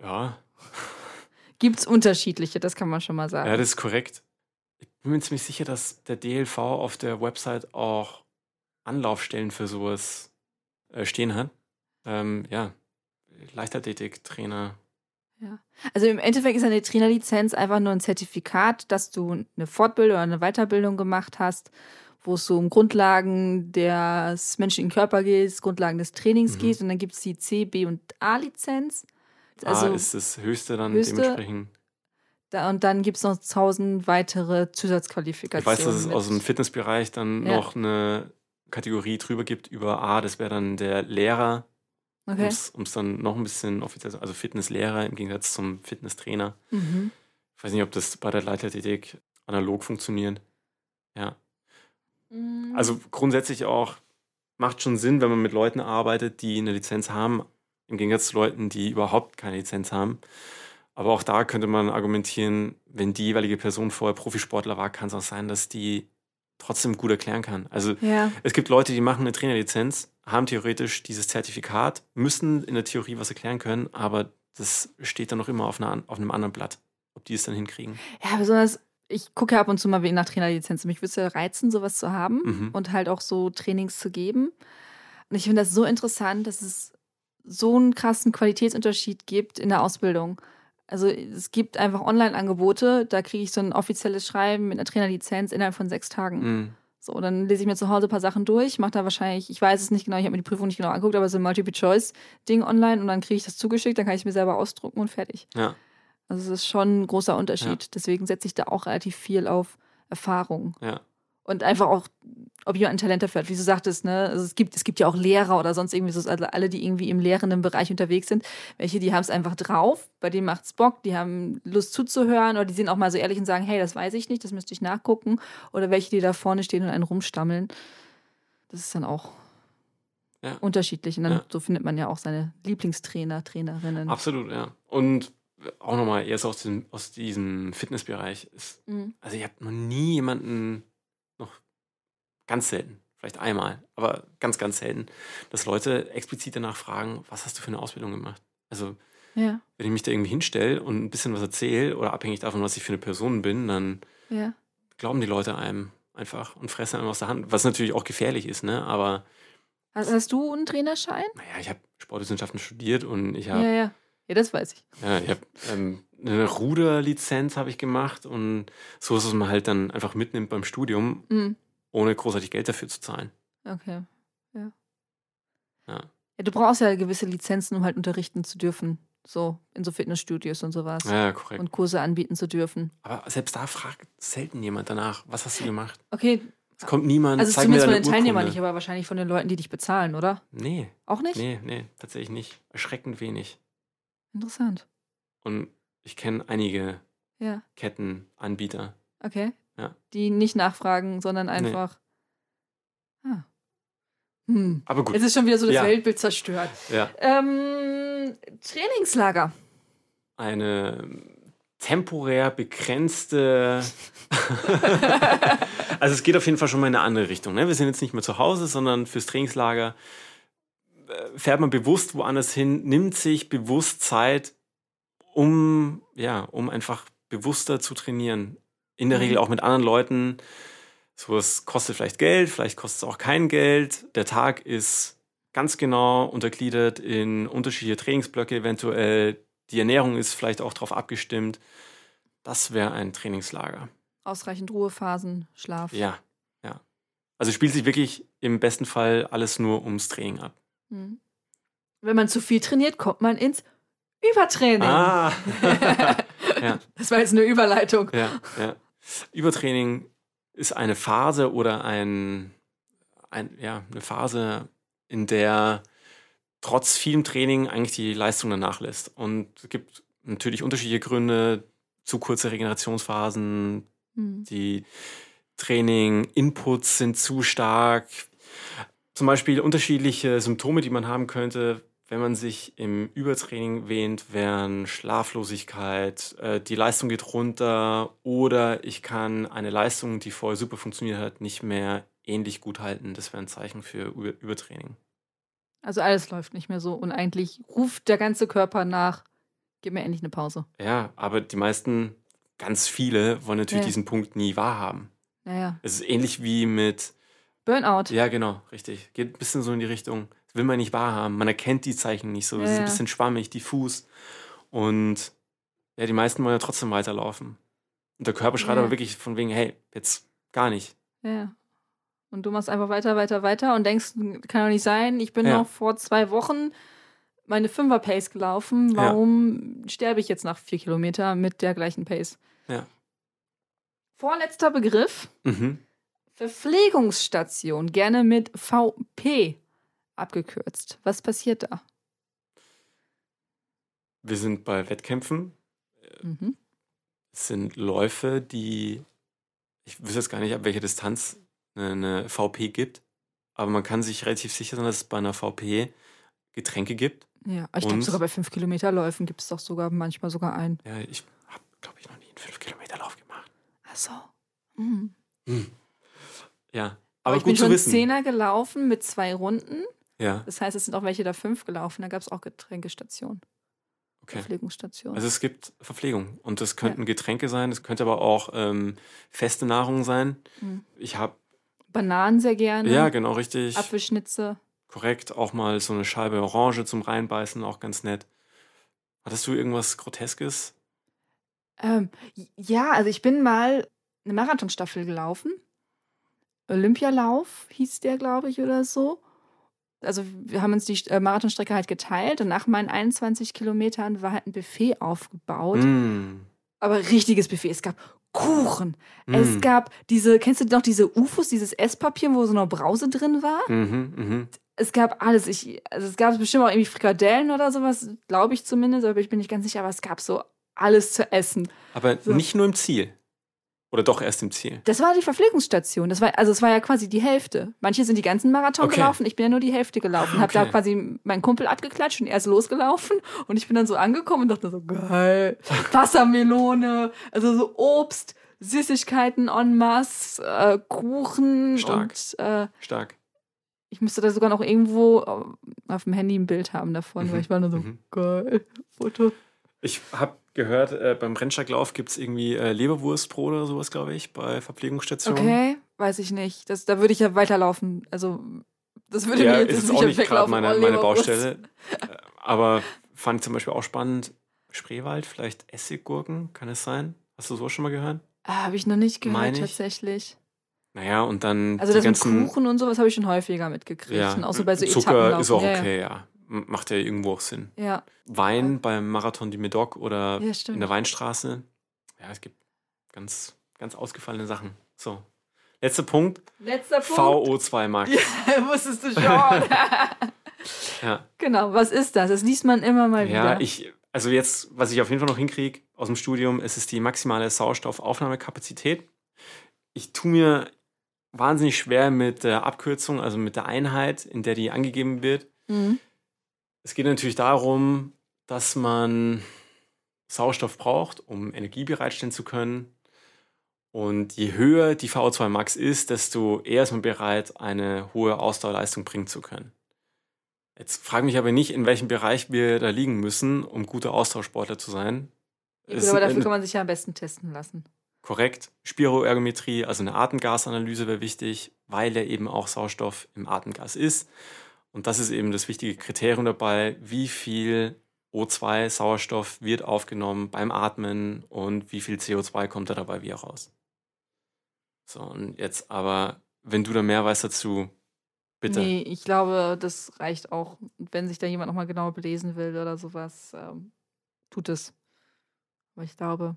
Ja. Gibt es unterschiedliche, das kann man schon mal sagen. Ja, das ist korrekt. Ich bin mir ziemlich sicher, dass der DLV auf der Website auch Anlaufstellen für sowas äh, stehen hat. Ähm, ja, Leichtathletik-Trainer. Ja. Also im Endeffekt ist eine Trainerlizenz einfach nur ein Zertifikat, dass du eine Fortbildung oder eine Weiterbildung gemacht hast, wo es so um Grundlagen des menschlichen Körpers geht, Grundlagen des Trainings mhm. geht. Und dann gibt es die C, B und A-Lizenz. Also A ist das höchste dann höchste, dementsprechend. Da, und dann gibt es noch tausend weitere Zusatzqualifikationen. Ich weiß, dass es aus dem Fitnessbereich dann ja. noch eine Kategorie drüber gibt über A, das wäre dann der Lehrer, okay. um es dann noch ein bisschen offiziell, also Fitnesslehrer im Gegensatz zum Fitnesstrainer. Mhm. Ich weiß nicht, ob das bei der Leichtathletik analog funktioniert. Ja. Mhm. Also grundsätzlich auch macht schon Sinn, wenn man mit Leuten arbeitet, die eine Lizenz haben, im Gegensatz zu Leuten, die überhaupt keine Lizenz haben. Aber auch da könnte man argumentieren, wenn die jeweilige Person vorher Profisportler war, kann es auch sein, dass die trotzdem gut erklären kann. Also ja. es gibt Leute, die machen eine Trainerlizenz, haben theoretisch dieses Zertifikat, müssen in der Theorie was erklären können, aber das steht dann noch immer auf, einer, auf einem anderen Blatt, ob die es dann hinkriegen. Ja, besonders, ich gucke ja ab und zu mal nach Trainerlizenz. Mich würde es ja reizen, sowas zu haben mhm. und halt auch so Trainings zu geben. Und ich finde das so interessant, dass es so einen krassen Qualitätsunterschied gibt in der Ausbildung. Also es gibt einfach Online-Angebote, da kriege ich so ein offizielles Schreiben mit einer Trainerlizenz innerhalb von sechs Tagen. Mhm. So, dann lese ich mir zu Hause ein paar Sachen durch, mache da wahrscheinlich, ich weiß es nicht genau, ich habe mir die Prüfung nicht genau angeguckt, aber so ein Multiple-Choice-Ding online und dann kriege ich das zugeschickt, dann kann ich mir selber ausdrucken und fertig. Ja. Also es ist schon ein großer Unterschied. Ja. Deswegen setze ich da auch relativ viel auf Erfahrung. Ja und einfach auch, ob jemand ein Talent dafür hat, wie du sagtest, ne? Also es gibt, es gibt ja auch Lehrer oder sonst irgendwie so, also alle, die irgendwie im lehrenden Bereich unterwegs sind, welche, die haben es einfach drauf, bei denen macht es Bock, die haben Lust zuzuhören oder die sind auch mal so ehrlich und sagen, hey, das weiß ich nicht, das müsste ich nachgucken. Oder welche, die da vorne stehen und einen rumstammeln. Das ist dann auch ja. unterschiedlich. Und dann ja. so findet man ja auch seine Lieblingstrainer, Trainerinnen. Absolut, ja. Und auch nochmal erst aus, dem, aus diesem Fitnessbereich ist, mhm. also ich habe noch nie jemanden ganz selten, vielleicht einmal, aber ganz, ganz selten, dass Leute explizit danach fragen, was hast du für eine Ausbildung gemacht? Also, ja. wenn ich mich da irgendwie hinstelle und ein bisschen was erzähle oder abhängig davon, was ich für eine Person bin, dann ja. glauben die Leute einem einfach und fresse dann aus der Hand, was natürlich auch gefährlich ist, ne? Aber Hast, hast du einen Trainerschein? naja, ich habe Sportwissenschaften studiert und ich habe Ja, ja. Ja, das weiß ich. Ja, ich habe ähm, eine Ruderlizenz habe ich gemacht und so ist es man halt dann einfach mitnimmt beim Studium, Mhm. Ohne großartig Geld dafür zu zahlen. Okay. Ja. Ja. Ja, du brauchst ja gewisse Lizenzen, um halt unterrichten zu dürfen. So, in so Fitnessstudios und sowas. Ja, korrekt. Und Kurse anbieten zu dürfen. Aber selbst da fragt selten jemand danach, was hast du gemacht? Okay, Es kommt niemand, also zumindest von den Teilnehmern nicht, aber wahrscheinlich von den Leuten, die dich bezahlen, oder? Nee, Auch nicht? nee, nee, tatsächlich nicht. Erschreckend wenig. Interessant. Und ich kenne einige Ja, Kettenanbieter. okay. Ja. Die nicht nachfragen, sondern einfach. Ah. Hm. Aber gut, Jetzt ist schon wieder so das Ja. Weltbild zerstört. ja. Ähm, Trainingslager. eine temporär begrenzte. also es geht auf jeden Fall schon mal in eine andere Richtung. Ne? Wir sind jetzt nicht mehr zu Hause, sondern fürs Trainingslager äh, fährt man bewusst woanders hin, nimmt sich bewusst Zeit, um ja, um einfach bewusster zu trainieren. In der Mhm. Regel auch mit anderen Leuten. So, es kostet vielleicht Geld, vielleicht kostet es auch kein Geld. Der Tag ist ganz genau untergliedert in unterschiedliche Trainingsblöcke eventuell. Die Ernährung ist vielleicht auch darauf abgestimmt. Das wäre ein Trainingslager. Ausreichend Ruhephasen, Schlaf. Ja, ja. Also spielt sich wirklich im besten Fall alles nur ums Training ab. Hm. Wenn man zu viel trainiert, kommt man ins Übertraining. Ah! ja, Das war jetzt eine Überleitung. ja, ja. Übertraining ist eine Phase oder ein, ein, ja, eine Phase, in der trotz vielem Training eigentlich die Leistung dann nachlässt. Und es gibt natürlich unterschiedliche Gründe, zu kurze Regenerationsphasen, Hm. die Training-Inputs sind zu stark. Zum Beispiel unterschiedliche Symptome, die man haben könnte, wenn man sich im Übertraining wähnt, wären Schlaflosigkeit, äh, die Leistung geht runter oder ich kann eine Leistung, die vorher super funktioniert hat, nicht mehr ähnlich gut halten. Das wäre ein Zeichen für Über Übertraining. Also alles läuft nicht mehr so und eigentlich ruft der ganze Körper nach, gib mir endlich eine Pause. Ja, aber die meisten, ganz viele, wollen natürlich Ja. diesen Punkt nie wahrhaben. Naja, Es ist ähnlich wie mit Burnout. Ja, genau, richtig. Geht ein bisschen so in die Richtung, das will man nicht wahrhaben. Man erkennt die Zeichen nicht so. Es Ja, ist ein ja. bisschen schwammig, diffus. Und ja, die meisten wollen ja trotzdem weiterlaufen. Und der Körper schreit Ja. aber wirklich von wegen, hey, jetzt gar nicht. Ja. Und du machst einfach weiter, weiter, weiter und denkst, kann doch nicht sein, ich bin Ja. noch vor zwei Wochen meine Fünfer-Pace gelaufen. Ja. Warum sterbe ich jetzt nach vier Kilometer mit der gleichen Pace? Ja. Vorletzter Begriff. Mhm. Verpflegungsstation, gerne mit VP abgekürzt. Was passiert da? Wir sind bei Wettkämpfen. Mhm. Es sind Läufe, die, ich wüsste jetzt gar nicht, ab welcher Distanz eine, VP gibt. Aber man kann sich relativ sicher sein, dass es bei einer VP Getränke gibt. Ja, ich glaube sogar bei 5 Kilometer Läufen gibt es doch sogar manchmal sogar einen. Ja, ich habe, glaube ich, noch nie einen 5-Kilometer-Lauf gemacht. Ach so. Mhm. Ja, Aber, aber, ich bin gut zu schon. Zehner gelaufen mit zwei Runden. Ja, Das heißt, es sind auch welche da fünf gelaufen. Da gab es auch Getränkestationen, okay. Verpflegungsstationen. Also es gibt Verpflegung und das könnten Getränke sein, das könnte aber auch ähm, feste Nahrung sein. Mhm. Ich habe, Bananen sehr gerne. ja genau richtig, Apfelschnitze. korrekt, auch mal so eine Scheibe Orange zum Reinbeißen, auch ganz nett. Hattest du irgendwas Groteskes? Ähm, ja, also ich bin mal eine Marathonstaffel gelaufen. Olympialauf hieß der, glaube ich, oder so. Also wir haben uns die äh, Marathonstrecke halt geteilt und nach meinen 21 Kilometern war halt ein Buffet aufgebaut. Mm. Aber richtiges Buffet. Es gab Kuchen. Es Mm. gab diese, kennst du noch diese UFOs, dieses Esspapier, wo so eine Brause drin war? Mhm, mhm. Es gab alles. Ich, also es gab bestimmt auch irgendwie Frikadellen oder sowas, glaube ich zumindest, aber ich bin nicht ganz sicher, aber es gab so alles zu essen. Aber So. nicht nur im Ziel. Oder doch erst im Ziel. Das war die Verpflegungsstation. Das war, also es war ja quasi die Hälfte. Manche sind die ganzen Marathon Okay. gelaufen, ich bin ja nur die Hälfte gelaufen. Ah, Hab da okay. quasi meinen Kumpel abgeklatscht und er ist losgelaufen und ich bin dann so angekommen und dachte so, geil, Wassermelone, also so Obst, Süßigkeiten en masse, äh, Kuchen Stark. und äh, Stark. ich müsste da sogar noch irgendwo äh, auf dem Handy ein Bild haben davon, Mhm, weil ich war nur so, mhm. geil, Foto. Ich habe gehört, äh, beim Rennsteiglauf gibt es irgendwie äh, Leberwurstbrot oder sowas, glaube ich, bei Verpflegungsstationen. Okay, weiß ich nicht. Das, da würde ich ja weiterlaufen. Also, das würde ja, mir jetzt ist nicht auch nicht gerade weglaufen. meine, Oh, meine. Baustelle. Äh, Aber fand ich zum Beispiel auch spannend. Spreewald, vielleicht Essiggurken, kann es sein? Hast du so schon mal gehört? Ah, habe ich noch nicht gehört, tatsächlich. Naja, und dann Also die das mit ganzen. Kuchen und sowas habe ich schon häufiger mitgekriegt. ja, auch so bei so Zucker ist auch Ja, okay, ja. M- Macht ja irgendwo auch Sinn. Ja, Wein beim Marathon du Médoc oder ja in der Weinstraße. Ja, es gibt ganz, ganz ausgefallene Sachen. So. Letzter Punkt. Letzter Punkt. VO2 Max. Ja, wusstest du schon. Ja. genau, was ist das? Das liest man immer mal Ja, wieder. ich, also jetzt, was ich auf jeden Fall noch hinkriege aus dem Studium, es ist die maximale Sauerstoffaufnahmekapazität. Ich tue mir wahnsinnig schwer mit der Abkürzung, also mit der Einheit, in der die angegeben wird. Mhm. Es geht natürlich darum, dass man Sauerstoff braucht, um Energie bereitstellen zu können. Und je höher die VO2 Max ist, desto eher ist man bereit, eine hohe Ausdauerleistung bringen zu können. Jetzt frage mich aber nicht, in welchem Bereich wir da liegen müssen, um guter Austauschsportler zu sein. Gut, aber dafür kann man sich ja am besten testen lassen. Korrekt. Spiroergometrie, also eine Atemgasanalyse wäre wichtig, weil ja eben auch Sauerstoff im Atemgas ist. Und das ist eben das wichtige Kriterium dabei, wie viel O2 Sauerstoff wird aufgenommen beim Atmen und wie viel CO2 kommt da dabei wieder raus. So, und jetzt aber, wenn du da mehr weißt dazu, bitte. Nee, ich glaube, das reicht auch. Wenn sich da jemand nochmal genauer belesen will oder sowas, ähm, tut es. Aber ich glaube,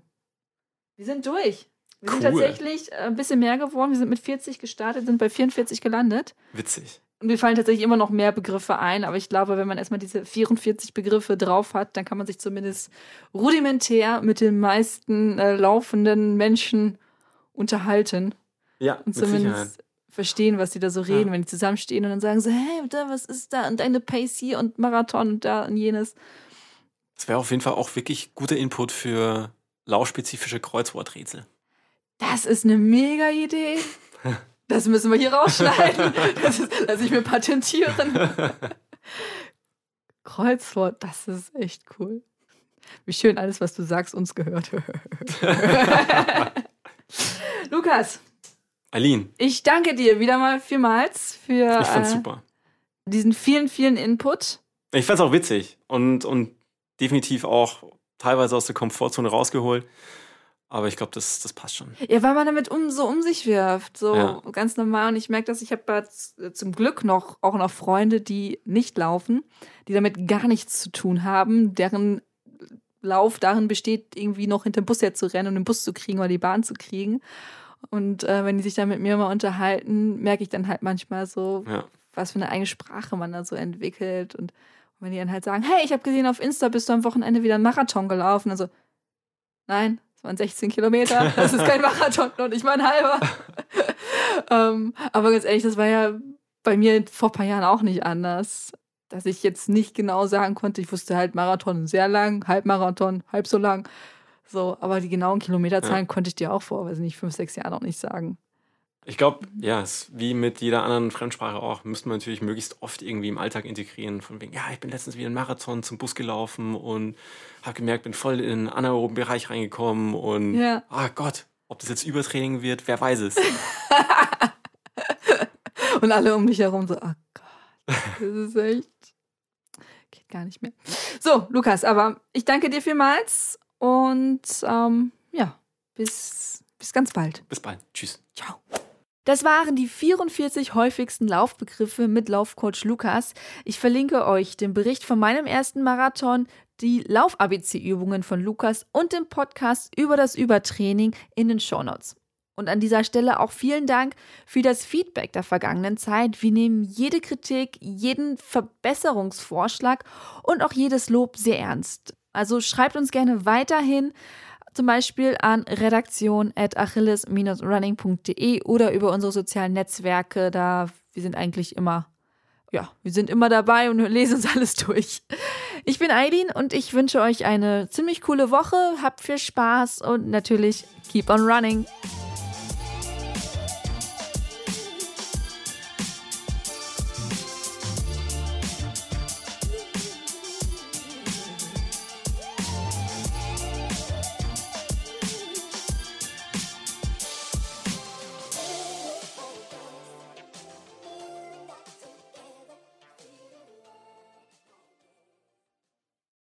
wir sind durch. Wir sind Cool. tatsächlich äh, ein bisschen mehr geworden. Wir sind mit 40 gestartet, sind bei 44 gelandet. Witzig. Und mir fallen tatsächlich immer noch mehr Begriffe ein, aber ich glaube, wenn man erstmal diese 44 Begriffe drauf hat, dann kann man sich zumindest rudimentär mit den meisten äh, laufenden Menschen unterhalten Ja, und mit Sicherheit. zumindest verstehen, was die da so reden, Ja. wenn die zusammenstehen und dann sagen so, hey, da, was ist da und deine Pace hier und Marathon und da und jenes. Das wäre auf jeden Fall auch wirklich guter Input für laufspezifische Kreuzworträtsel. Das ist eine mega Idee. Das müssen wir hier rausschneiden. Das ist, lass ich mir patentieren. Kreuzwort, das ist echt cool. Wie schön alles, was du sagst, uns gehört. Lukas, Aline, ich danke dir wieder mal vielmals für ich fand's äh, super. diesen vielen, vielen Input. Ich fand's auch witzig und, und definitiv auch teilweise aus der Komfortzone rausgeholt. Aber ich glaube, das, das passt schon. Ja, weil man damit um, so um sich wirft, so Ja. ganz normal. Und ich merke, dass ich habe zum Glück noch auch noch Freunde, die nicht laufen, die damit gar nichts zu tun haben, deren Lauf darin besteht, irgendwie noch hinter dem Bus her zu rennen und den Bus zu kriegen oder die Bahn zu kriegen. Und äh, wenn die sich dann mit mir mal unterhalten, merke ich dann halt manchmal so, Ja. was für eine eigene Sprache man da so entwickelt. Und wenn die dann halt sagen, hey, ich habe gesehen, auf Insta bist du am Wochenende wieder einen Marathon gelaufen. Also, nein, es waren 16 Kilometer. Das ist kein Marathon, noch nicht mal ein halber. ähm, aber ganz ehrlich, das war ja bei mir vor ein paar Jahren auch nicht anders. Dass ich jetzt nicht genau sagen konnte, ich wusste halt Marathon sehr lang, Halbmarathon, halb so lang. So, aber die genauen Kilometerzahlen konnte ich dir auch vor, weiß nicht, fünf, sechs Jahren auch nicht sagen. Ich glaube, ja, wie mit jeder anderen Fremdsprache auch, müsste man natürlich möglichst oft irgendwie im Alltag integrieren. Von wegen, ja, ich bin letztens wieder einen Marathon zum Bus gelaufen und habe gemerkt, bin voll in den anaeroben Bereich reingekommen und, Ja. ah Gott, ob das jetzt Übertraining wird, wer weiß es. Und alle um dich herum so, oh Gott, das ist echt. Geht gar nicht mehr. So, Lukas, aber ich danke dir vielmals und ähm, ja, bis, bis ganz bald. Bis bald. Tschüss. Ciao. Das waren die 44 häufigsten Laufbegriffe mit Laufcoach Lukas. Ich verlinke euch den Bericht von meinem ersten Marathon, die Lauf-ABC-Übungen von Lukas und den Podcast über das Übertraining in den Shownotes. Und an dieser Stelle auch vielen Dank für das Feedback der vergangenen Zeit. Wir nehmen jede Kritik, jeden Verbesserungsvorschlag und auch jedes Lob sehr ernst. Also schreibt uns gerne weiterhin zum Beispiel an redaktion.achilles-running.de oder über unsere sozialen Netzwerke. Da wir sind eigentlich immer, ja, wir sind immer dabei und lesen uns alles durch. Ich bin Eileen und ich wünsche euch eine ziemlich coole Woche. Habt viel Spaß und natürlich keep on running.